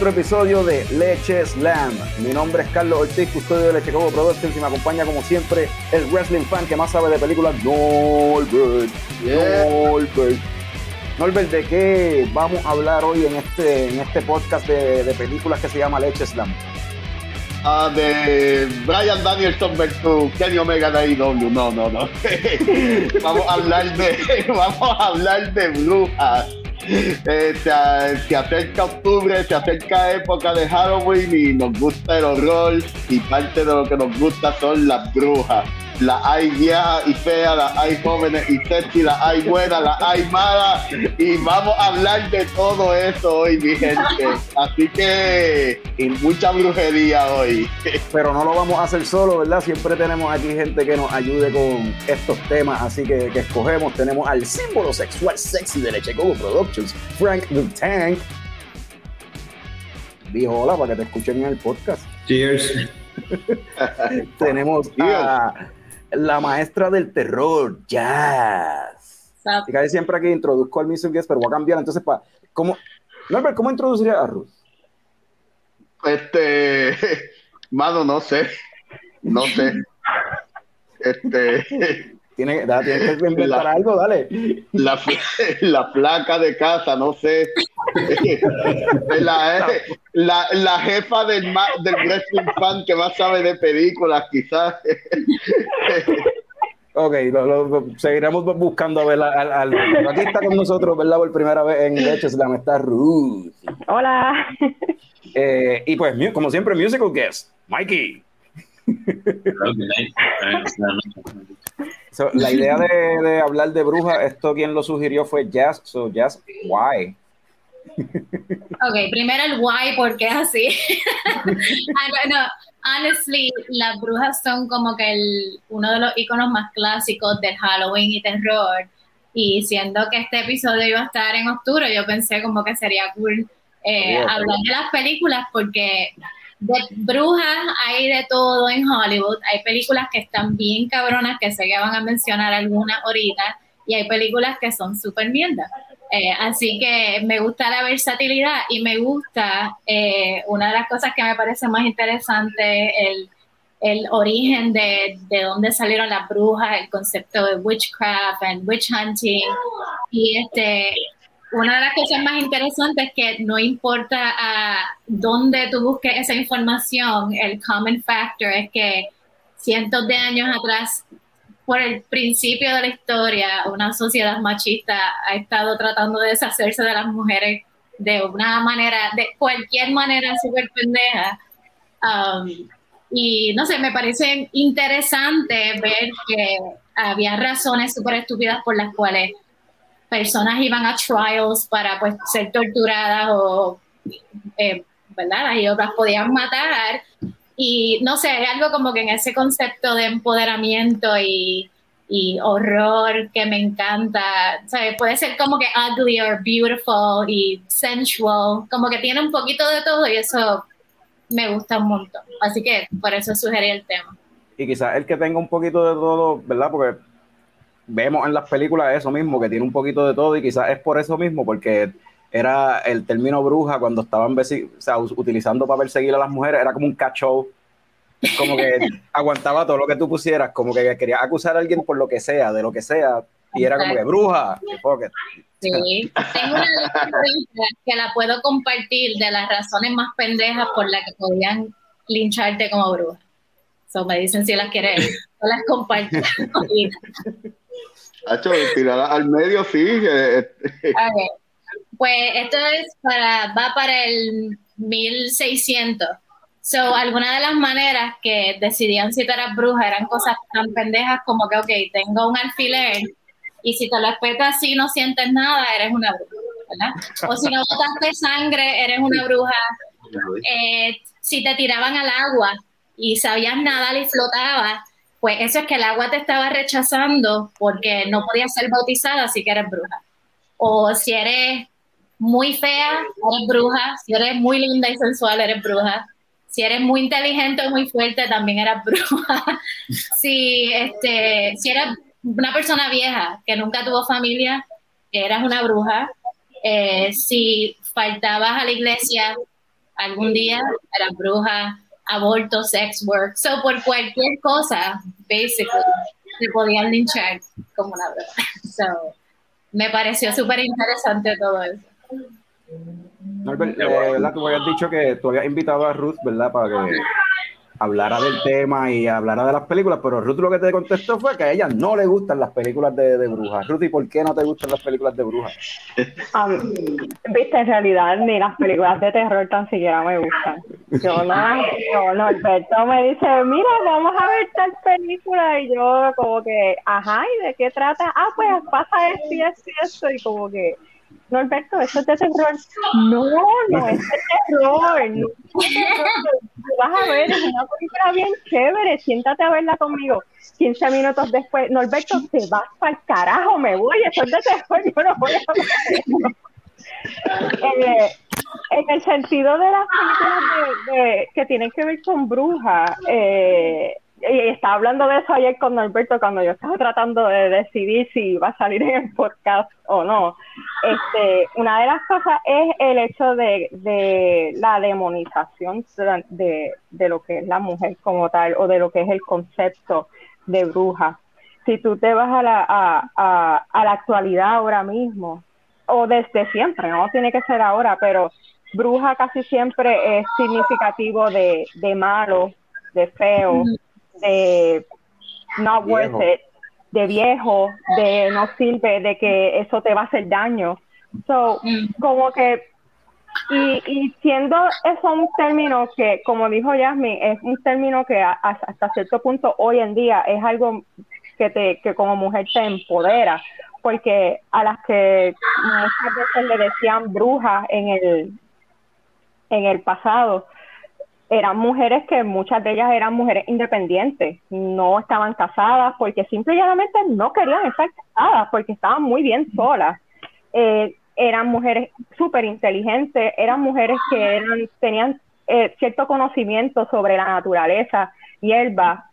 otro episodio de Leche Slam. Mi nombre es Carlos Ortiz, custodio de Leche Coco Productions y me acompaña como siempre el wrestling fan que más sabe de películas, Norbert. Norbert. Norbert, ¿de qué vamos a hablar hoy en este, en este podcast de, de películas que se llama Leche Slam? Uh, de Brian Danielson versus Kenny Omega de AEW. No, no, no. vamos a hablar de, vamos a hablar de brujas. Eh, se, se, acerca octubre, se acerca época de Halloween y nos gusta el horror y parte de lo que nos gusta son las brujas la hay vieja y fea, la hay jóvenes y sexy, la hay buena, la hay mala. Y vamos a hablar de todo eso hoy, mi gente. Así que mucha brujería hoy. Pero no lo vamos a hacer solo, ¿verdad? Siempre tenemos aquí gente que nos ayude con estos temas. Así que, que escogemos. Tenemos al símbolo sexual sexy de Leche Coco Productions, Frank the Tank. Dijo hola para que te escuchen en el podcast. Cheers. tenemos a la maestra del terror, jazz. Y casi siempre aquí introduzco al Mr. Guest, pero voy a cambiar. Entonces, pa, ¿cómo, Norbert, ¿cómo introduciría a Ruth? Este, mano, no sé. No sé. Este. Tiene, que inventar algo, dale. La, la, placa de casa, no sé. La, la, la jefa del, del wrestling fan que más sabe de películas, quizás. Ok, lo, seguiremos buscando a ver al, Aquí está con nosotros, ¿verdad? Por primera vez en Leches, la está Ruth. Hola. Eh, y pues, como siempre, musical guest, Mikey la idea de, hablar de brujas, esto quien lo sugirió fue Jazz, so Jazz, why? Ok, primero el why, porque es así. no, honestly, las brujas son como que el, uno de los iconos más clásicos del Halloween y terror. Y siendo que este episodio iba a estar en octubre, yo pensé como que sería cool eh, hablar de las películas porque de brujas hay de todo en Hollywood. Hay películas que están bien cabronas, que sé que van a mencionar algunas ahorita, y hay películas que son súper mierdas. Eh, así que me gusta la versatilidad y me gusta, eh, una de las cosas que me parece más interesante, el, el origen de, de dónde salieron las brujas, el concepto de witchcraft and witch hunting. Y este, una de las cosas más interesantes es que no importa a dónde tú busques esa información, el common factor es que cientos de años atrás, por el principio de la historia, una sociedad machista ha estado tratando de deshacerse de las mujeres de una manera, de cualquier manera súper pendeja. Um, y no sé, me parece interesante ver que había razones súper estúpidas por las cuales personas iban a trials para pues ser torturadas o, eh, ¿verdad? Y otras podían matar. Y no sé, hay algo como que en ese concepto de empoderamiento y, y horror que me encanta. ¿sabes? Puede ser como que ugly or beautiful y sensual, como que tiene un poquito de todo y eso me gusta un montón. Así que por eso sugerí el tema. Y quizás el que tenga un poquito de todo, ¿verdad? Porque vemos en las películas eso mismo, que tiene un poquito de todo y quizás es por eso mismo, porque era el término bruja cuando estaban o sea, utilizando para perseguir a las mujeres, era como un cacho, como que aguantaba todo lo que tú pusieras, como que quería acusar a alguien por lo que sea, de lo que sea, y era como que bruja. Sí, tengo una que la puedo compartir de las razones más pendejas por las que podían lincharte como bruja. So me dicen si las quieres, yo las comparto. Hacho, tirada al medio, sí. Pues esto es para, va para el 1600. So, algunas de las maneras que decidían si eras bruja eran cosas tan pendejas como que, ok, tengo un alfiler y si te lo espetas así no sientes nada, eres una bruja, ¿verdad? O si no botaste sangre, eres una bruja. Eh, si te tiraban al agua y sabías nadar y flotabas, pues eso es que el agua te estaba rechazando porque no podías ser bautizada, así que eres bruja. O si eres muy fea, eres bruja. Si eres muy linda y sensual, eres bruja. Si eres muy inteligente o muy fuerte, también eres bruja. si, este, si eres una persona vieja que nunca tuvo familia, eras una bruja. Eh, si faltabas a la iglesia algún día, eras bruja, aborto, sex work. So, por cualquier cosa, basically, te podían linchar como una bruja. So, me pareció súper interesante todo eso. Norbert, eh, ¿verdad? Tú habías dicho que tú habías invitado a Ruth, ¿verdad? Para que hablara del tema y hablara de las películas, pero Ruth lo que te contestó fue que a ella no le gustan las películas de, de brujas. Ruth, ¿y por qué no te gustan las películas de brujas? Um, Viste, en realidad ni las películas de terror tan siquiera me gustan. Yo no, yo no, Alberto me dice, mira, vamos a ver tal película, y yo como que, ajá, ¿y de qué trata? Ah, pues pasa esto y esto y esto, y como que no, Alberto, eso es de terror. No, no es de terror. No vas a ver, es una película bien chévere. Siéntate a verla conmigo. 15 minutos después, Norberto, te vas para el carajo, me voy. Eso es de terror, yo no voy a ver. Eh, en el sentido de las películas de, que tienen que ver con brujas, eh, y estaba hablando de eso ayer con Norberto cuando yo estaba tratando de decidir si iba a salir en el podcast o no. Este, una de las cosas es el hecho de, de la demonización de, de, lo que es la mujer como tal o de lo que es el concepto de bruja. Si tú te vas a la, a, a, a la actualidad ahora mismo, o desde siempre, no tiene que ser ahora, pero bruja casi siempre es significativo de, de malo, de feo de not worth it, de viejo, de no sirve, de que eso te va a hacer daño. So, mm. como que, y, y siendo eso un término que, como dijo Jasmine, es un término que hasta cierto punto hoy en día es algo que, te, que como mujer te empodera, porque a las que muchas veces le decían brujas en el, en el pasado, eran mujeres que muchas de ellas eran mujeres independientes, no estaban casadas porque simplemente no querían estar casadas porque estaban muy bien solas. Eh, eran mujeres súper inteligentes, eran mujeres que eran, tenían eh, cierto conocimiento sobre la naturaleza, hierba.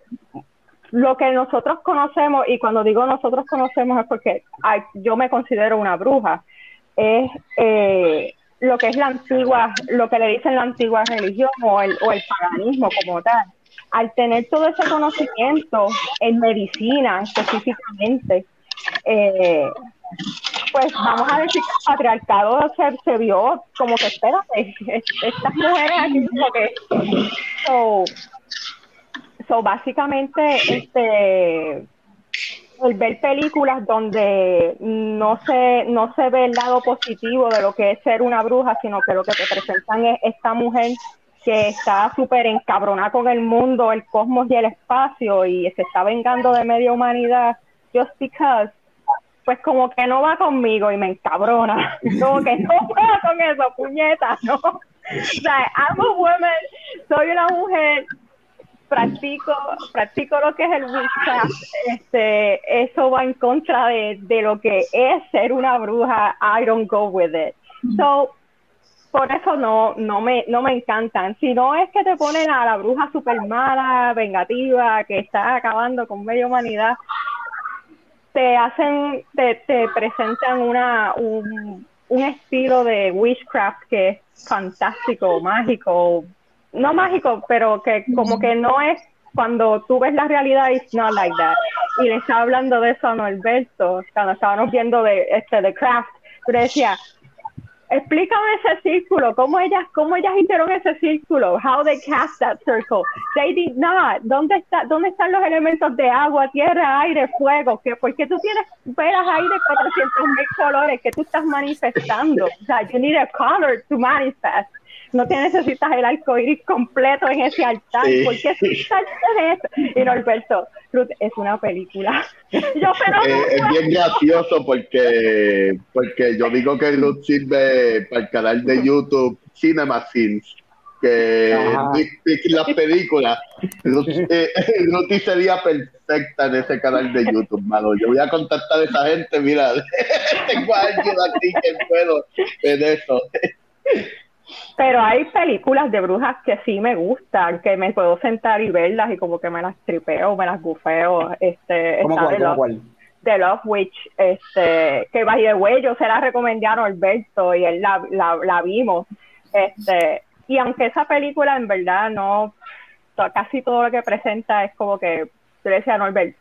Lo que nosotros conocemos, y cuando digo nosotros conocemos es porque yo me considero una bruja, es eh, lo que es la antigua, lo que le dicen la antigua religión o el, o el paganismo como tal. Al tener todo ese conocimiento en medicina específicamente, eh, pues vamos a decir que el patriarcado se, se vio como que, espérate, estas mujeres aquí como que... So, so básicamente, este el ver películas donde no se, no se ve el lado positivo de lo que es ser una bruja, sino que lo que te presentan es esta mujer que está súper encabronada con el mundo, el cosmos y el espacio y se está vengando de media humanidad just because, pues como que no va conmigo y me encabrona. Como que no va con eso, puñeta, ¿no? O sea, I'm a woman, soy una mujer practico, practico lo que es el witchcraft, este, eso va en contra de, de, lo que es ser una bruja, I don't go with it. So, por eso no, no me, no me encantan. Si no es que te ponen a la bruja super mala, vengativa, que está acabando con media humanidad, te hacen, te, te presentan una, un, un estilo de witchcraft que es fantástico, mágico, no mágico, pero que como que no es cuando tú ves la realidad, it's not like that. Y le estaba hablando de eso a Norberto, cuando estábamos viendo de este de Craft, pero decía, explícame ese círculo, cómo ellas, cómo ellas hicieron ese círculo, how they cast that circle. They did not. ¿Dónde está, dónde están los elementos de agua, tierra, aire, fuego? ¿Qué, ¿Por qué tú tienes velas ahí de 400 mil colores que tú estás manifestando? O sea, you need a color to manifest no te necesitas el arco iris completo en ese altar. ¿Por qué en eso? Y Norberto, Ruth, es una película. yo, pero eh, es bien gracioso porque, porque yo digo que Ruth sirve para el canal de YouTube Cinema Scenes que las películas Ruth, eh, sería perfecta en ese canal de YouTube, mano. Yo voy a contactar a esa gente, mira, tengo a alguien aquí que puedo en eso. Pero hay películas de brujas que sí me gustan, que me puedo sentar y verlas y como que me las tripeo, me las gufeo. Este, ¿Cómo cuál, The Love Witch, este, que by the way, yo se la recomendé a Norberto y él la, la, la vimos. Este, y aunque esa película en verdad no, casi todo lo que presenta es como que, yo le decía a Norberto,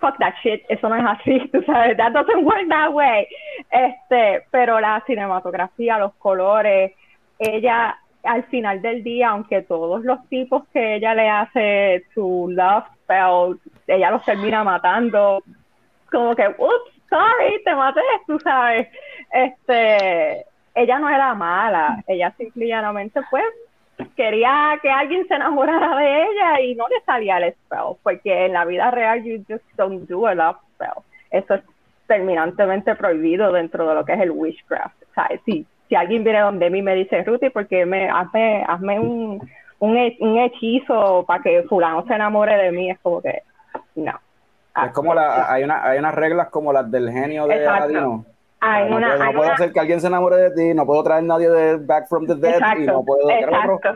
fuck that shit, eso no es así, tú sabes, that doesn't work that way. Este, pero la cinematografía, los colores, ella al final del día, aunque todos los tipos que ella le hace su love spell, ella los termina matando, como que, ups, sorry, te maté, tú sabes. Este, ella no era mala, ella simplemente pues quería que alguien se enamorara de ella y no le salía el spell, porque en la vida real you just don't do a love spell. Eso es terminantemente prohibido dentro de lo que es el witchcraft. ¿sabes? Si, si alguien viene donde mí y me dice, Ruthie, porque me, hazme, hazme un, un, un hechizo para que fulano se enamore de mí, es como que, no. Es como la, hay, una, hay unas reglas como las del genio de Aladino no, puedo, hacer que alguien se enamore de ti, no puedo traer a nadie de Back from the Dead y no puedo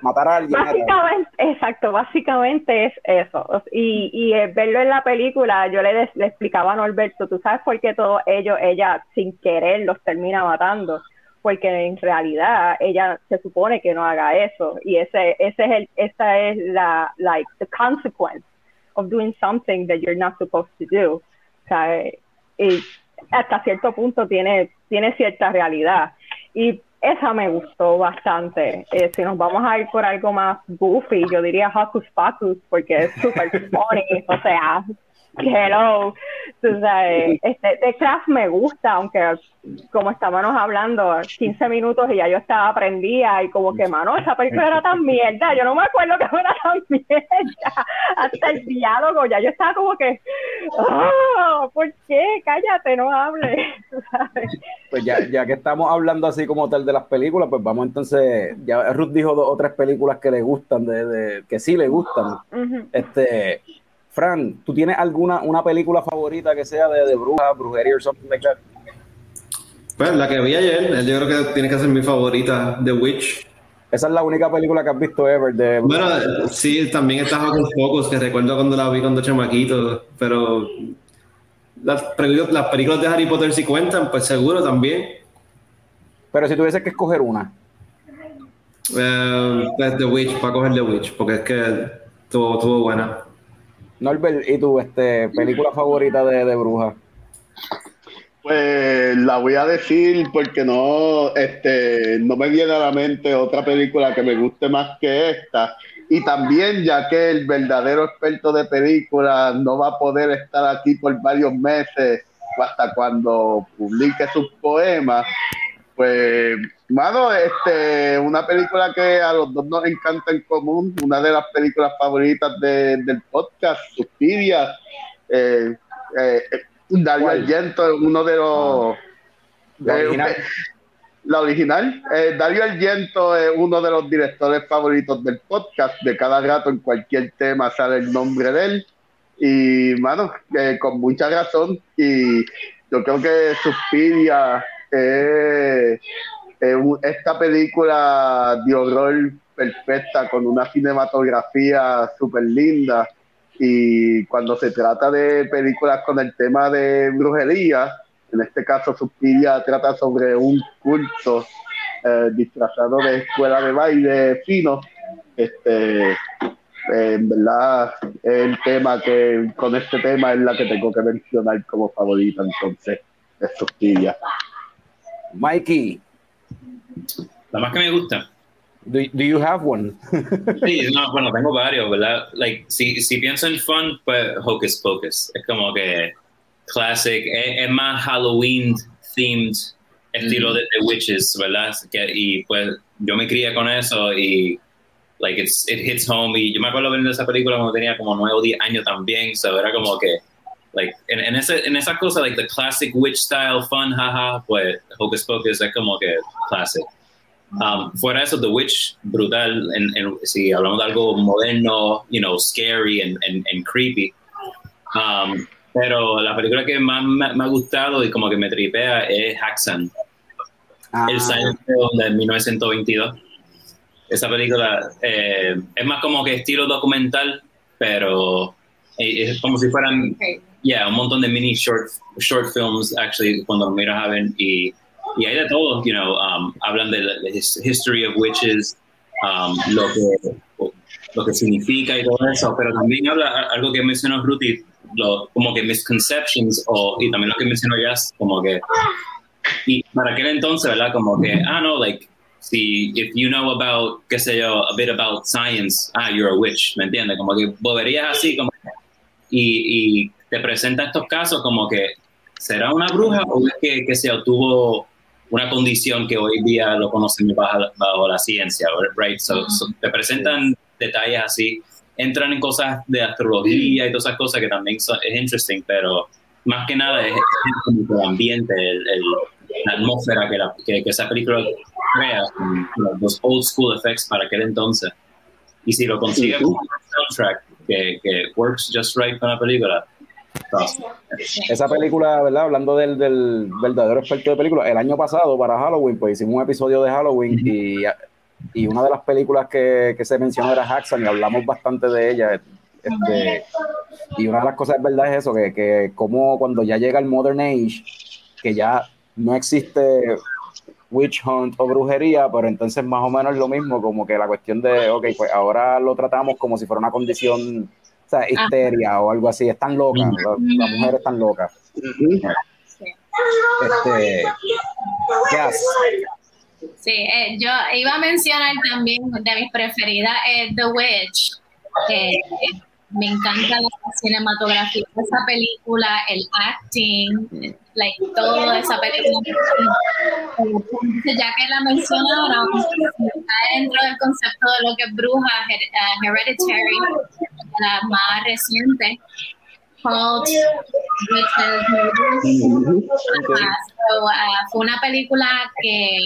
matar a alguien. Básicamente, exacto, básicamente es eso. Y, y verlo en la película, yo le, le explicaba a Norberto, ¿tú sabes por qué todos ellos, ella sin querer los termina matando? Porque en realidad ella se supone que no haga eso. Y ese, ese es el, esa es la, like, the consequence of doing something that you're not supposed to do. O sea, y, hasta cierto punto tiene, tiene cierta realidad. Y esa me gustó bastante. Eh, si nos vamos a ir por algo más goofy, yo diría Hocus Pocus, porque es súper funny, o sea, hello, tú sabes, este, The Craft me gusta, aunque como estábamos hablando, 15 minutos y ya yo estaba aprendida y como que, mano, esa película era tan mierda, yo no me acuerdo que era tan mierda, hasta el diálogo, ya yo estaba como que, oh, ¿por qué? Cállate, no hables, Pues ya, ya que estamos hablando así como tal de las películas, pues vamos entonces, ya Ruth dijo dos o tres películas que le gustan, de, de que sí le gustan, este Fran, ¿tú tienes alguna una película favorita que sea de, de bruja, brujería o something like that? Pues la que vi ayer, yo creo que tiene que ser mi favorita, The Witch. Esa es la única película que has visto ever de... Bueno, sí, también está con pocos, que recuerdo cuando la vi cuando chamaquito, pero las, las películas de Harry Potter sí cuentan, pues seguro también. Pero si tuviese que escoger una. Eh, pues The Witch, para coger The Witch, porque es que estuvo buena. Norbert, ¿y tu este, película favorita de, de bruja? Pues la voy a decir porque no, este, no me viene a la mente otra película que me guste más que esta. Y también, ya que el verdadero experto de películas no va a poder estar aquí por varios meses hasta cuando publique sus poemas, pues, mano, este, una película que a los dos nos encanta en común, una de las películas favoritas del podcast, Suspiria. Eh, eh, Dario Argento uno de los. Ah. la eh, original. la original. Eh, Dario Argento es uno de los directores favoritos del podcast. De cada rato, en cualquier tema, sale el nombre de él. Y, mano, con mucha razón. Y yo creo que Suspiria eh, esta película de horror perfecta con una cinematografía súper linda y cuando se trata de películas con el tema de brujería, en este caso Suspiria trata sobre un culto eh, disfrazado de escuela de baile fino, este, en verdad el tema que con este tema es la que tengo que mencionar como favorita entonces es Suspiria. Mikey. La más que me gusta. Do, do you have one? sí, no, bueno, tengo varios, ¿verdad? Like, si, si pienso en fun, pues Hocus Pocus. Es como que classic, es, más Halloween themed estilo de The Witches, ¿verdad? Que, y pues yo me crié con eso y like it's, it hits home y yo me acuerdo viendo esa película cuando tenía como 9 o 10 años también, so era como que like, en, en, ese, en esa cosa, like the classic witch style, fun, haha, pues Hocus Pocus es como que classic. Um, fuera eso, The Witch, brutal, en, en, si hablamos de algo moderno, you know, scary and, and, and creepy. Um, pero la película que más me, me, ha gustado y como que me tripea es Haxan, ah. el Silent Film de 1922. Esa película eh, es más como que estilo documental, pero es como si fueran yeah, un montón de mini short, short films, actually, cuando miras a ver, y, y hay de todo, you know, um, hablan de la his- history of witches, um, lo, que, lo que significa y todo eso, pero también habla algo que mencionó Ruthie, lo, como que misconceptions, o, y también lo que mencionó Jazz, como que, y para aquel entonces, ¿verdad? Como que, ah, no, like, si, if you know about, qué sé yo, a bit about science, ah, you're a witch, ¿me entiendes? Como que boberías así, como y, y te presenta estos casos como que será una bruja o es que, que se obtuvo una condición que hoy día lo conocemos bajo, bajo la ciencia, right? So, so te presentan detalles así, entran en cosas de astrología y todas esas cosas que también son, es interesting, pero más que nada es, es el ambiente, el, el- la atmósfera que, la- que, que esa película crea, los old school effects para aquel entonces. Y si lo consigue con un soundtrack que, que works just right con la película. Esa película, ¿verdad? Hablando del, del verdadero experto de películas, el año pasado para Halloween, pues hicimos un episodio de Halloween y, y una de las películas que, que se mencionó era Haxan y hablamos bastante de ella. Este, y una de las cosas verdad es eso, que, que como cuando ya llega el Modern Age, que ya no existe witch hunt o brujería, pero entonces más o menos es lo mismo, como que la cuestión de, ok, pues ahora lo tratamos como si fuera una condición, histeria o algo así, están locas, la- las mujeres están locas. Este, ¿qué haces? Sí, eh, yo iba a mencionar también de mis preferidas es The Witch. eh, me encanta la cinematografía de esa película, el acting, like, todo de esa película. Ya que la mencionaron, está dentro del concepto de lo que es bruja, eh, Hereditary, la más reciente. Ajá, so, ah, fue una película que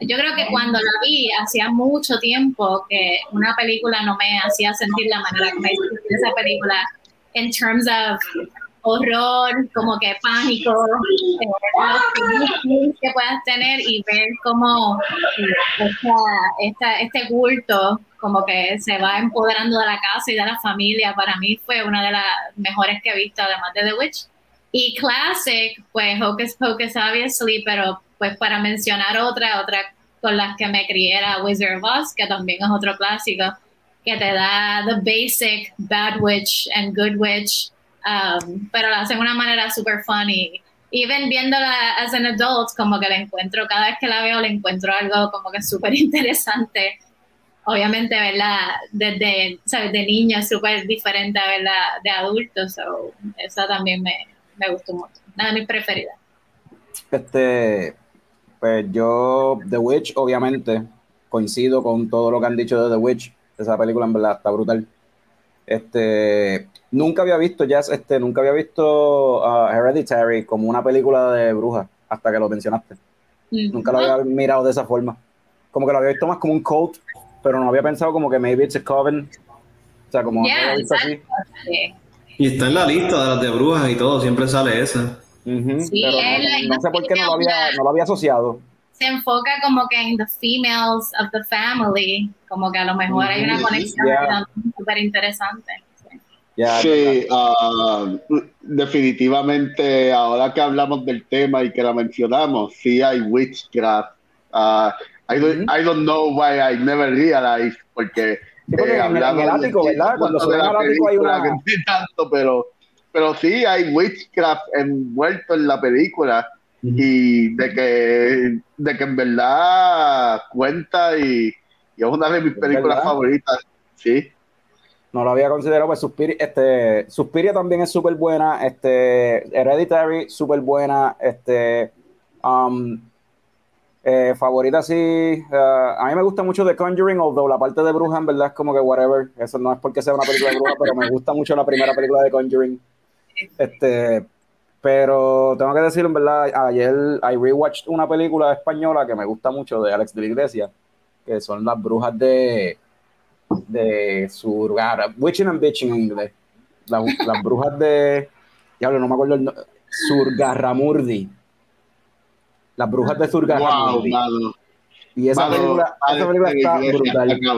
yo creo que cuando la vi hacía mucho tiempo que una película no me hacía sentir la manera que me hizo sentir esa película en terms of horror, como que pánico, eh, que puedas tener y ver cómo eh, esta, este culto como que se va empoderando de la casa y de la familia, para mí fue una de las mejores que he visto, además de The Witch. Y Classic, pues Hocus Pocus, obviously, pero pues para mencionar otra, otra con las que me crié era Wizard of Oz, que también es otro clásico, que te da the basic Bad Witch and Good Witch, um, pero lo hacen de una manera super funny. Even viéndola as an adult, como que la encuentro, cada vez que la veo le encuentro algo como que súper interesante. Obviamente, verla desde, ¿sabes? De niña es súper diferente a verla de adulto, so, esa también me, me gustó mucho. Una de mis preferidas. Este, pues yo, The Witch, obviamente, coincido con todo lo que han dicho de The Witch. Esa película en verdad está brutal. Este, nunca había visto Jazz, este, nunca había visto uh, Hereditary como una película de bruja, hasta que lo mencionaste. Nunca lo había mirado de esa forma. Como que lo había visto más como un cult, pero no había pensado como que maybe it's a coven. O sea, como Yeah, había visto así. Y está en la lista de las de brujas y todo, siempre sale esa. Sí, pero él- no, no sé por qué no lo había, no lo había asociado. Se enfoca como que en the females of the family, como que a lo mejor hay una conexión yeah. súper interesante. Sí. Ya, Sí, ah, definitivamente ahora que hablamos del tema y que la mencionamos, sí hay witchcraft. Ah, I, don't, Ujú. I don't know why I never realized, porque, Sí, porque eh, en- el ático, ¿verdad? Cuando en la el ático hay una- que tanto, pero, pero sí hay witchcraft envuelto en la película y de que, de que en verdad cuenta y, y es una de mis películas verdad. favoritas. Sí. No lo había considerado, pues Suspiria, este, Suspiria también es súper buena, este, Hereditary, súper buena, este, um, eh, favorita sí, eh, a mí me gusta mucho The Conjuring, although la parte de bruja en verdad es como que whatever, eso no es porque sea una película de bruja, pero me gusta mucho la primera película de Conjuring, este, pero tengo que decir en verdad, ayer I rewatched una película española que me gusta mucho de Alex de la Iglesia, que son las brujas de de Surgara, Witching and Bitching en inglés. La- las brujas de. Diablo, no me acuerdo el nombre. Surgarramurdi. Las brujas de Surgarramurdi. Y esa película, esa película está brutal. está.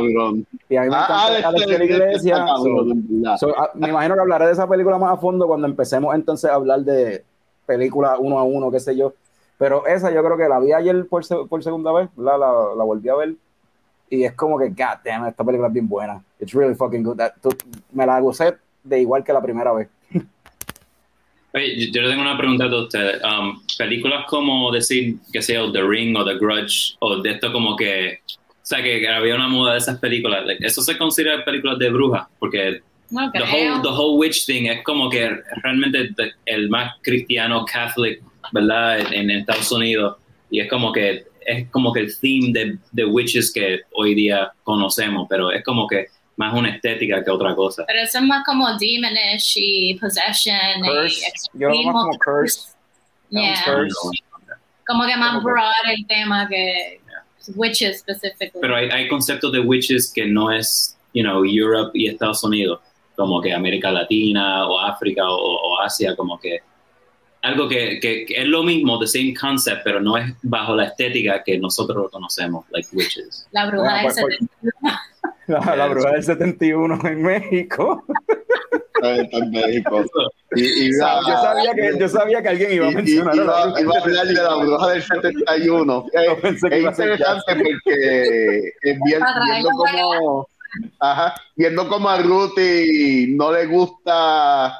Y a mí me Ah, encanta Alex Alex de de la Iglesia. cabrón. So, ah, me imagino que hablaré de esa película más a fondo cuando empecemos entonces a hablar de películas uno a uno, qué sé yo. Pero esa yo creo que la vi ayer por, por segunda vez, la, la, la volví a ver. Y es como que, god damn, esta película es bien buena. It's really fucking good. That- tú- me la gocé de igual que la primera vez. Oye, yo- tengo una pregunta a ustedes. Um, películas como decir, que sea The Ring o The Grudge, o de esto como que, o sea, que, había una moda de esas películas. like, ¿Eso se considera películas de brujas? Porque No the whole, the whole witch thing es como que realmente the- el más cristiano catholic, ¿verdad? En, en Estados Unidos. Y es como que es como que el theme de, de witches que hoy día conocemos, pero es como que más una estética que otra cosa. Pero eso es más como demonish y possession Curse. y Yo lo veo más como exorcismo. curse. Yeah. Curse. Como que más Como que- broad el tema que witches specifically. Pero hay, hay conceptos de witches que no es, you know, Europe y Estados Unidos, como que América Latina o África o, o Asia, como que algo que, que- que es lo mismo, the same concept, pero no es bajo la estética que nosotros lo conocemos, like witches. la bruja Bueno, del pues- pues- 71. La, la bruja del 71 en México. En México. Y, y Yo sabía que, yo sabía que alguien iba a y- mencionar a iba, bruja iba a hablar de la 71. bruja del 71. Eh, No pensé que es iba a ser interesante porque eh, vi- Para viendo como ajá, viendo como a Ruthie no le gusta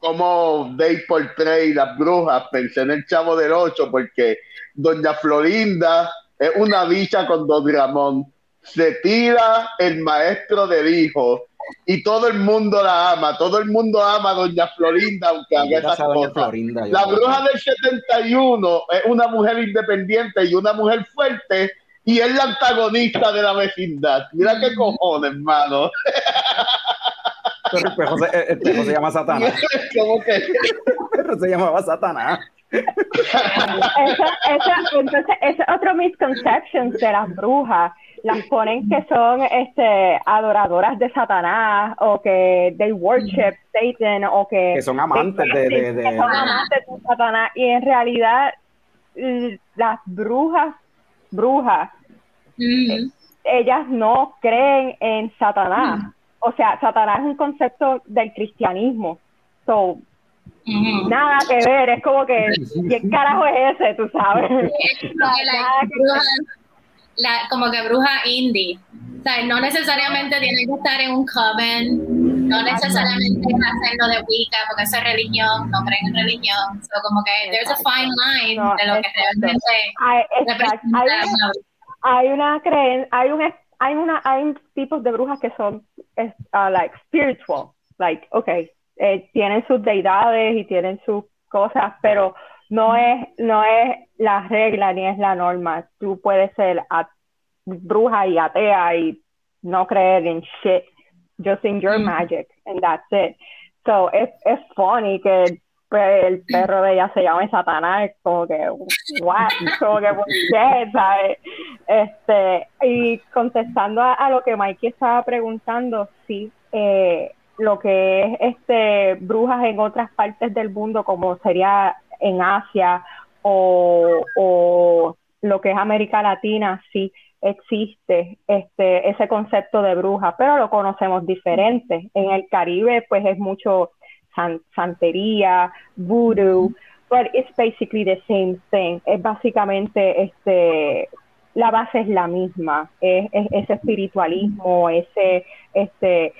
cómo Dave portray las brujas, pensé en el Chavo del Ocho porque Doña Florinda es una bicha con Don Ramón. Se tira el maestro del hijo y todo el mundo la ama, todo el mundo ama a Doña Florinda aunque haga esas cosas. Florinda, La bruja del 71 es una mujer independiente y una mujer fuerte y es la antagonista de la vecindad. Mira qué cojones, hermano. Pero el pejo se, el pejo se llama Satanás. Como que El perro se llamaba Satanás. Esa, esa, entonces, ese otro misconception de las brujas. Las ponen que son este, adoradoras de Satanás o que they worship Satan o que, Que son amantes de- de- de- que son amantes de Satanás. Y en realidad, las brujas, brujas, Mm. ellas no creen en Satanás. O sea, Satanás es un concepto del cristianismo. So, nada que ver, es como que, ¿qué carajo es ese, tú sabes? Es como que la bruja, la- como que bruja indie. O sea, no necesariamente tienen que estar en un coven, no necesariamente hacerlo de Wicca, porque esa es religión, no creen en religión. So, como que there's a fine line No, de lo que realmente Hay, exacto, representa hay, una hay una creen, hay un hay una hay tipos de brujas que son es, uh, like spiritual, like okay, eh, tienen sus deidades y tienen sus cosas, pero no es no es la regla ni es la norma. Tú puedes ser a- bruja y atea y no creer en shit, just in your Mm. magic and that's it. So es es funny que pues, el perro de ella se llame Satanás, como que, what, como que, ¿por? ¿sabes? Este, y contestando a, a lo que Mikey estaba preguntando, sí, eh, lo que es este brujas en otras partes del mundo, como sería en Asia o, o lo que es América Latina, sí existe este ese concepto de bruja, pero lo conocemos diferente. En el Caribe, pues es mucho san- santería, voodoo, but it's basically the same thing. Es básicamente este la base es la misma, es, es- ese espiritualismo, ese este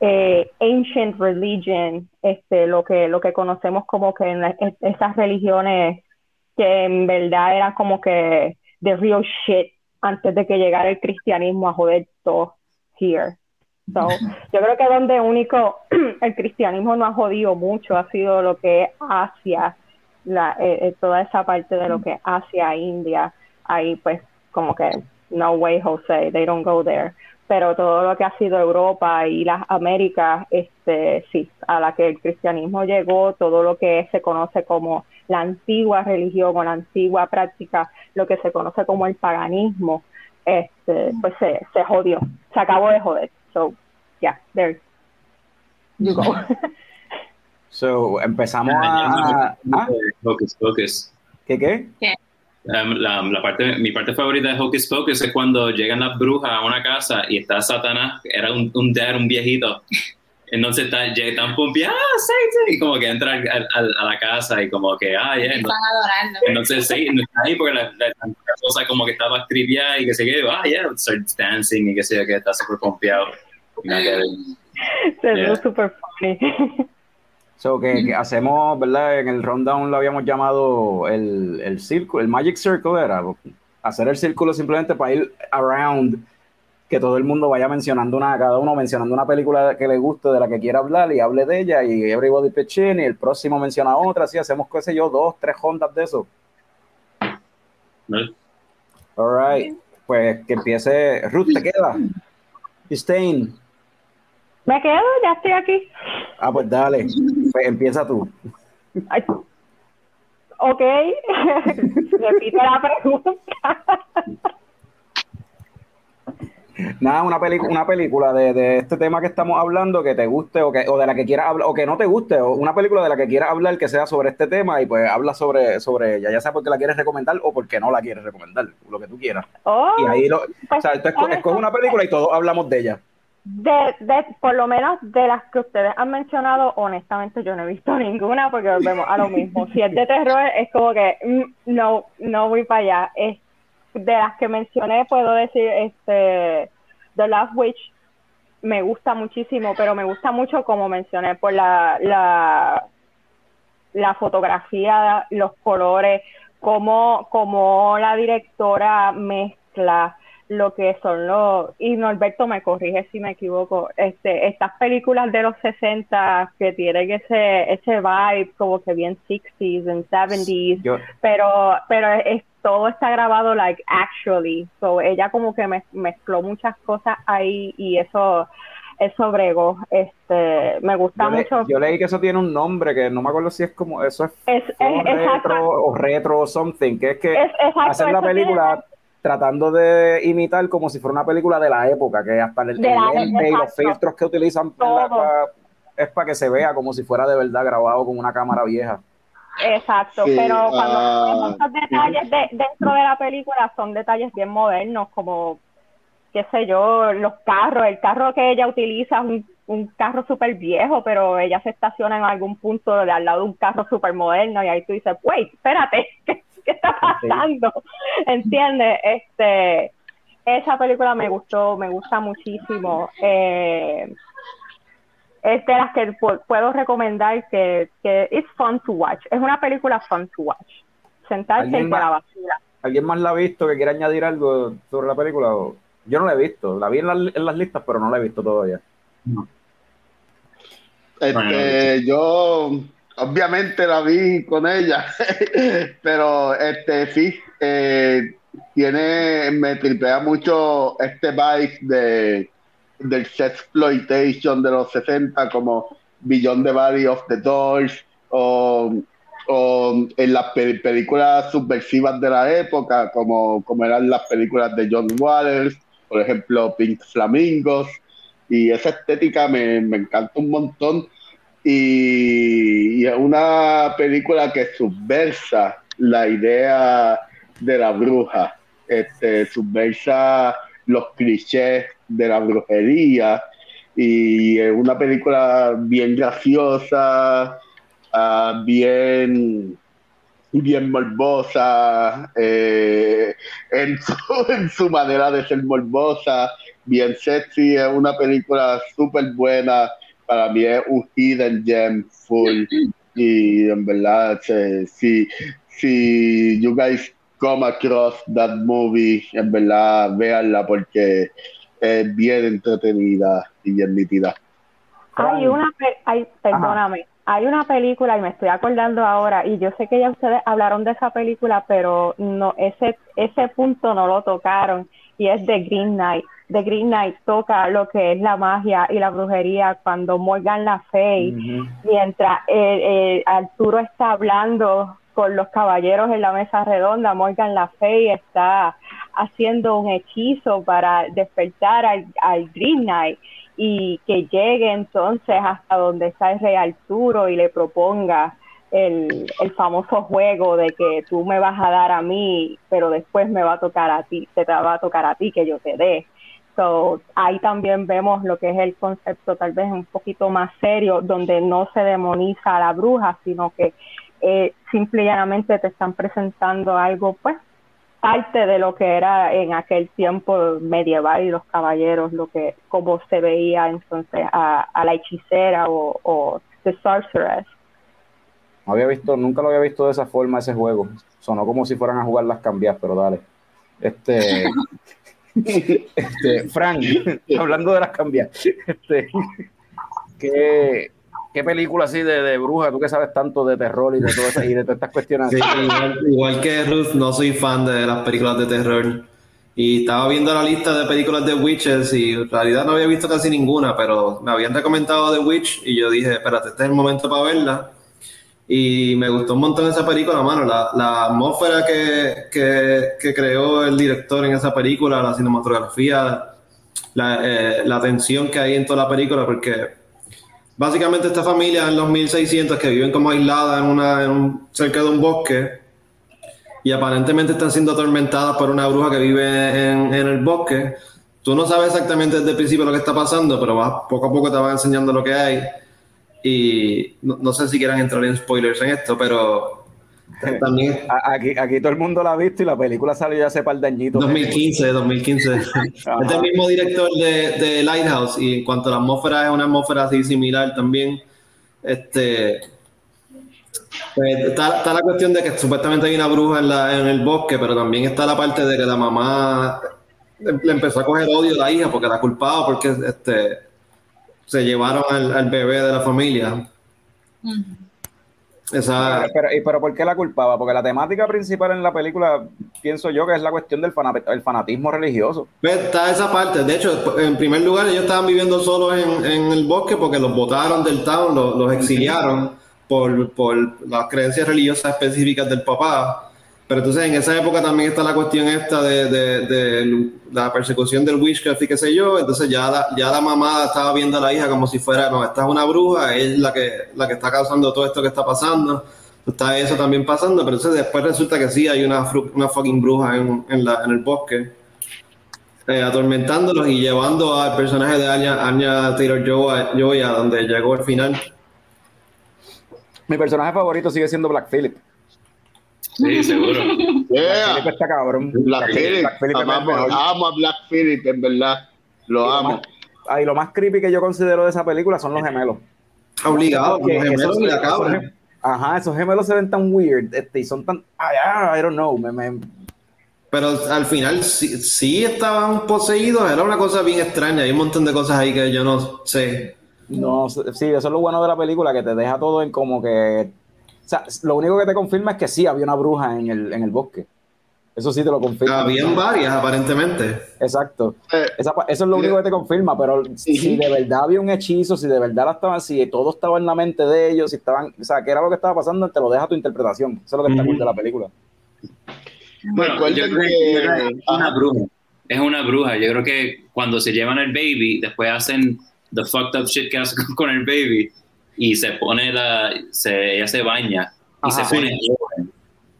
eh, ancient religion, este lo que lo que conocemos como que en la- esas religiones que en verdad eran como que the real shit antes de que llegara el cristianismo a joder todo here. So, yo creo que donde único el cristianismo no ha jodido mucho ha sido lo que es Asia, la, eh, eh, toda esa parte de lo que es Asia, India, ahí pues como que no way Jose, they don't go there. Pero todo lo que ha sido Europa y las Américas, este sí, a la que el cristianismo llegó, todo lo que se conoce como la antigua religión o la antigua práctica, lo que se conoce como el paganismo, este, pues se, se jodió, se acabó de joder. So, yeah, there you go. So, empezamos a... ¿Ah? Focus, focus. ¿Qué qué? Um, la, la parte, mi parte favorita de Hocus Pocus es cuando llegan las brujas a una casa y está Satanás, era un, un dad, un viejito. Entonces está, llega tan pompeado, ah, y como que entra al- a la casa y como que, ah, yeah. Están adorando. Entonces sí, no está ahí porque la, la, la cosa como que estaba trivial y que se quedó, ah, yeah, starts dancing y que se que está súper pompeado. Se ve Yeah. súper funny. So, que, que hacemos, ¿verdad? En el rundown lo habíamos llamado el, el círculo, el Magic Circle era. Hacer el círculo simplemente para ir around, que todo el mundo vaya mencionando una, cada uno mencionando una película que le guste, de la que quiera hablar y hable de ella, y everybody pitch in, y el próximo menciona otra, así hacemos, qué sé yo, dos, tres ondas de eso. ¿no? Alright, pues que empiece, Ruth, ¿te queda? Stein. Me quedo, ya estoy aquí. Ah, pues dale, pues empieza tú. Ay. Ok, repite la pregunta. Nada, una, una película de, de este tema que estamos hablando que te guste o, que, o de la que quieras hablar, o que no te guste, o una película de la que quieras hablar que sea sobre este tema y pues habla sobre, sobre ella, ya sea porque la quieres recomendar o porque no la quieres recomendar, lo que tú quieras. Oh, Y ahí, lo, o sea, tú esco- escoges una película y todos hablamos de ella. de, de, por lo menos de las que ustedes han mencionado, honestamente yo no he visto ninguna porque volvemos a lo mismo. Si es de terror, es como que mm, no, no voy para allá. Es, de las que mencioné, puedo decir, este, The Last Witch me gusta muchísimo, pero me gusta mucho como mencioné por la, la, la fotografía, los colores, cómo, cómo la directora mezcla lo que son los, y Norberto me corrige si me equivoco, este, estas películas de los 60 que tienen ese, ese vibe como que bien 60s and 70s, Yo, pero, pero es, todo está grabado like actually, so ella como que mez- mezcló muchas cosas ahí y eso, eso bregó, este, me gusta yo, le- mucho. yo leí que eso tiene un nombre que no me acuerdo si es como, eso es, Es, es, exacto, retro o retro o something, que es que es, exacto, hacen la película tratando de imitar como si fuera una película de la época, que hasta el, De el lente y los filtros que utilizan la- es para que se vea como si fuera de verdad grabado con una cámara vieja. Exacto, Sí, pero cuando ah, vemos estos detalles de, dentro de la película son detalles bien modernos, como, qué sé yo, los carros, el carro que ella utiliza es un, un carro súper viejo, pero ella se estaciona en algún punto de al lado de un carro súper moderno y ahí tú dices, wait, espérate, ¿qué, qué está pasando? ¿Entiendes? Este, esa película me gustó, me gusta muchísimo. Eh, es de las que pu- puedo recomendar que, que it's fun to watch. Es una película fun to watch. Sentarse y ¿Alguien se más? la vacila. ¿Alguien más la ha visto que quiera añadir algo sobre la película? Yo no la he visto, la vi en, la- en las listas, pero no la he visto todavía. Este, yo obviamente la vi con ella, pero este sí, eh, tiene, me tripea mucho este vibe de del sexploitation de los 60 como Beyond the Body of the Dolls o, o en las pe- películas subversivas de la época como, como eran las películas de John Waters, por ejemplo Pink Flamingos y esa estética me, me encanta un montón y, es una película que subversa la idea de la bruja, este, subversa los clichés de la brujería y es una película bien graciosa, ah, bien bien morbosa eh, en, su, en su manera de ser morbosa, bien sexy, es una película súper buena, para mí es un hidden gem full y en verdad se- si, si you guys come across that movie, en verdad véanla porque es bien entretenida y bien nítida. Hay una, hay, perdóname, hay una película y me estoy acordando ahora y yo sé que ya ustedes hablaron de esa película, pero no ese ese punto no lo tocaron y es The Green Knight. The Green Knight toca lo que es la magia y la brujería cuando Morgan La Fey mientras eh, eh, Arturo está hablando con los caballeros en la mesa redonda, Morgan La Fey está haciendo un hechizo para despertar al, al Green Knight y que llegue entonces hasta donde está el rey Arturo y le proponga el, el famoso juego de que tú me vas a dar a mí, pero después me va a tocar a ti, te va a tocar a ti que yo te dé. So, ahí también vemos lo que es el concepto tal vez un poquito más serio, donde no se demoniza a la bruja, sino que eh, simple y llanamente te están presentando algo, pues, parte de lo que era en aquel tiempo medieval y los caballeros, lo que, como se veía entonces a, a la hechicera o, o the sorceress. No había visto, nunca lo había visto de esa forma ese juego. Sonó como si fueran a jugar las cambias, pero dale. Este, este, Frank, hablando de las cambias, este, ¿qué, qué película así de, de, bruja, tú que sabes tanto de terror y de, todo eso, y de todas estas cuestiones? Igual, igual, que Ruth, no soy fan de las películas de terror. Y estaba viendo la lista de películas de Witches y en realidad no había visto casi ninguna, pero me habían recomendado The Witch y yo dije, espérate, este es el momento para verla. Y me gustó un montón esa película, mano. La, la atmósfera que, que, que, creó el director en esa película, la cinematografía, la, eh, tensión que hay en toda la película, porque básicamente esta familia en los 1600 que viven como aislada en una, cerca de un bosque y aparentemente están siendo atormentadas por una bruja que vive en, el bosque. Tú no sabes exactamente desde el principio lo que está pasando, pero vas, poco a poco te va enseñando lo que hay y no, no, sé si quieran entrar en spoilers en esto, pero también... Aquí, aquí todo el mundo la ha visto y la película salió ya hace par de añitos. 2015, 2015. es el mismo director de, de, Lighthouse y en cuanto a la atmósfera es una atmósfera así similar también. Este, pues está, está, la cuestión de que supuestamente hay una bruja en, la, en el bosque, pero también está la parte de que la mamá le empezó a coger odio a la hija porque la culpaba porque este se llevaron al, al bebé de la familia. Uh -huh. Esa... Pero, pero, ¿por qué la culpaba? Porque la temática principal en la película, pienso yo, que es la cuestión del fanat el fanatismo religioso. Pues está esa parte. De hecho, en primer lugar, ellos estaban viviendo solos en, en el bosque porque los botaron del town, los, los exiliaron por, por las creencias religiosas específicas del papá. Pero entonces en esa época también está la cuestión esta de, de, la persecución del witchcraft y qué sé yo. Entonces ya la, ya la mamá estaba viendo a la hija como si fuera, no, esta es una bruja, es la que, la que está causando todo esto que está pasando. Está eso también pasando, pero entonces después resulta que sí hay una, una fucking bruja en, en, la, en el bosque. Eh, atormentándolos y llevando al personaje de Anya, Anya Taylor-Joy a donde llegó al final. Mi personaje favorito sigue siendo Black Phillip. Sí, seguro. Yeah. Black está cabrón. Black, Phillip. Black Phillip amo, amo, a Black Phillip, en verdad. Lo amo. Más, ay, lo más creepy que yo considero de esa película son los gemelos. Obligado, los gemelos esos, y la cabra. Esos, ajá, esos gemelos se ven tan weird este, y son tan. Ay, I don't know. Me, me... Pero al final sí, sí, estaban poseídos, era una cosa bien extraña. Hay un montón de cosas ahí que yo no sé. No, sí, eso es lo bueno de la película, que te deja todo en como que o sea, lo único que te confirma es que sí había una bruja en el, en el bosque. Eso sí te lo confirma. Habían varias, aparentemente. Exacto. Esa, eso es lo único que te confirma, pero si, si de verdad había un hechizo, si de verdad la estaban, si todo estaba en la mente de ellos, si estaban, o sea, qué era lo que estaba pasando, te lo deja tu interpretación. Eso es lo que está cool de la película. Bueno, yo creo que es una bruja. Es una bruja. Yo creo que cuando se llevan el baby, después hacen the fucked up shit que hacen con el baby y se pone la, se, ella se baña y Ajá, se pone sí. joven.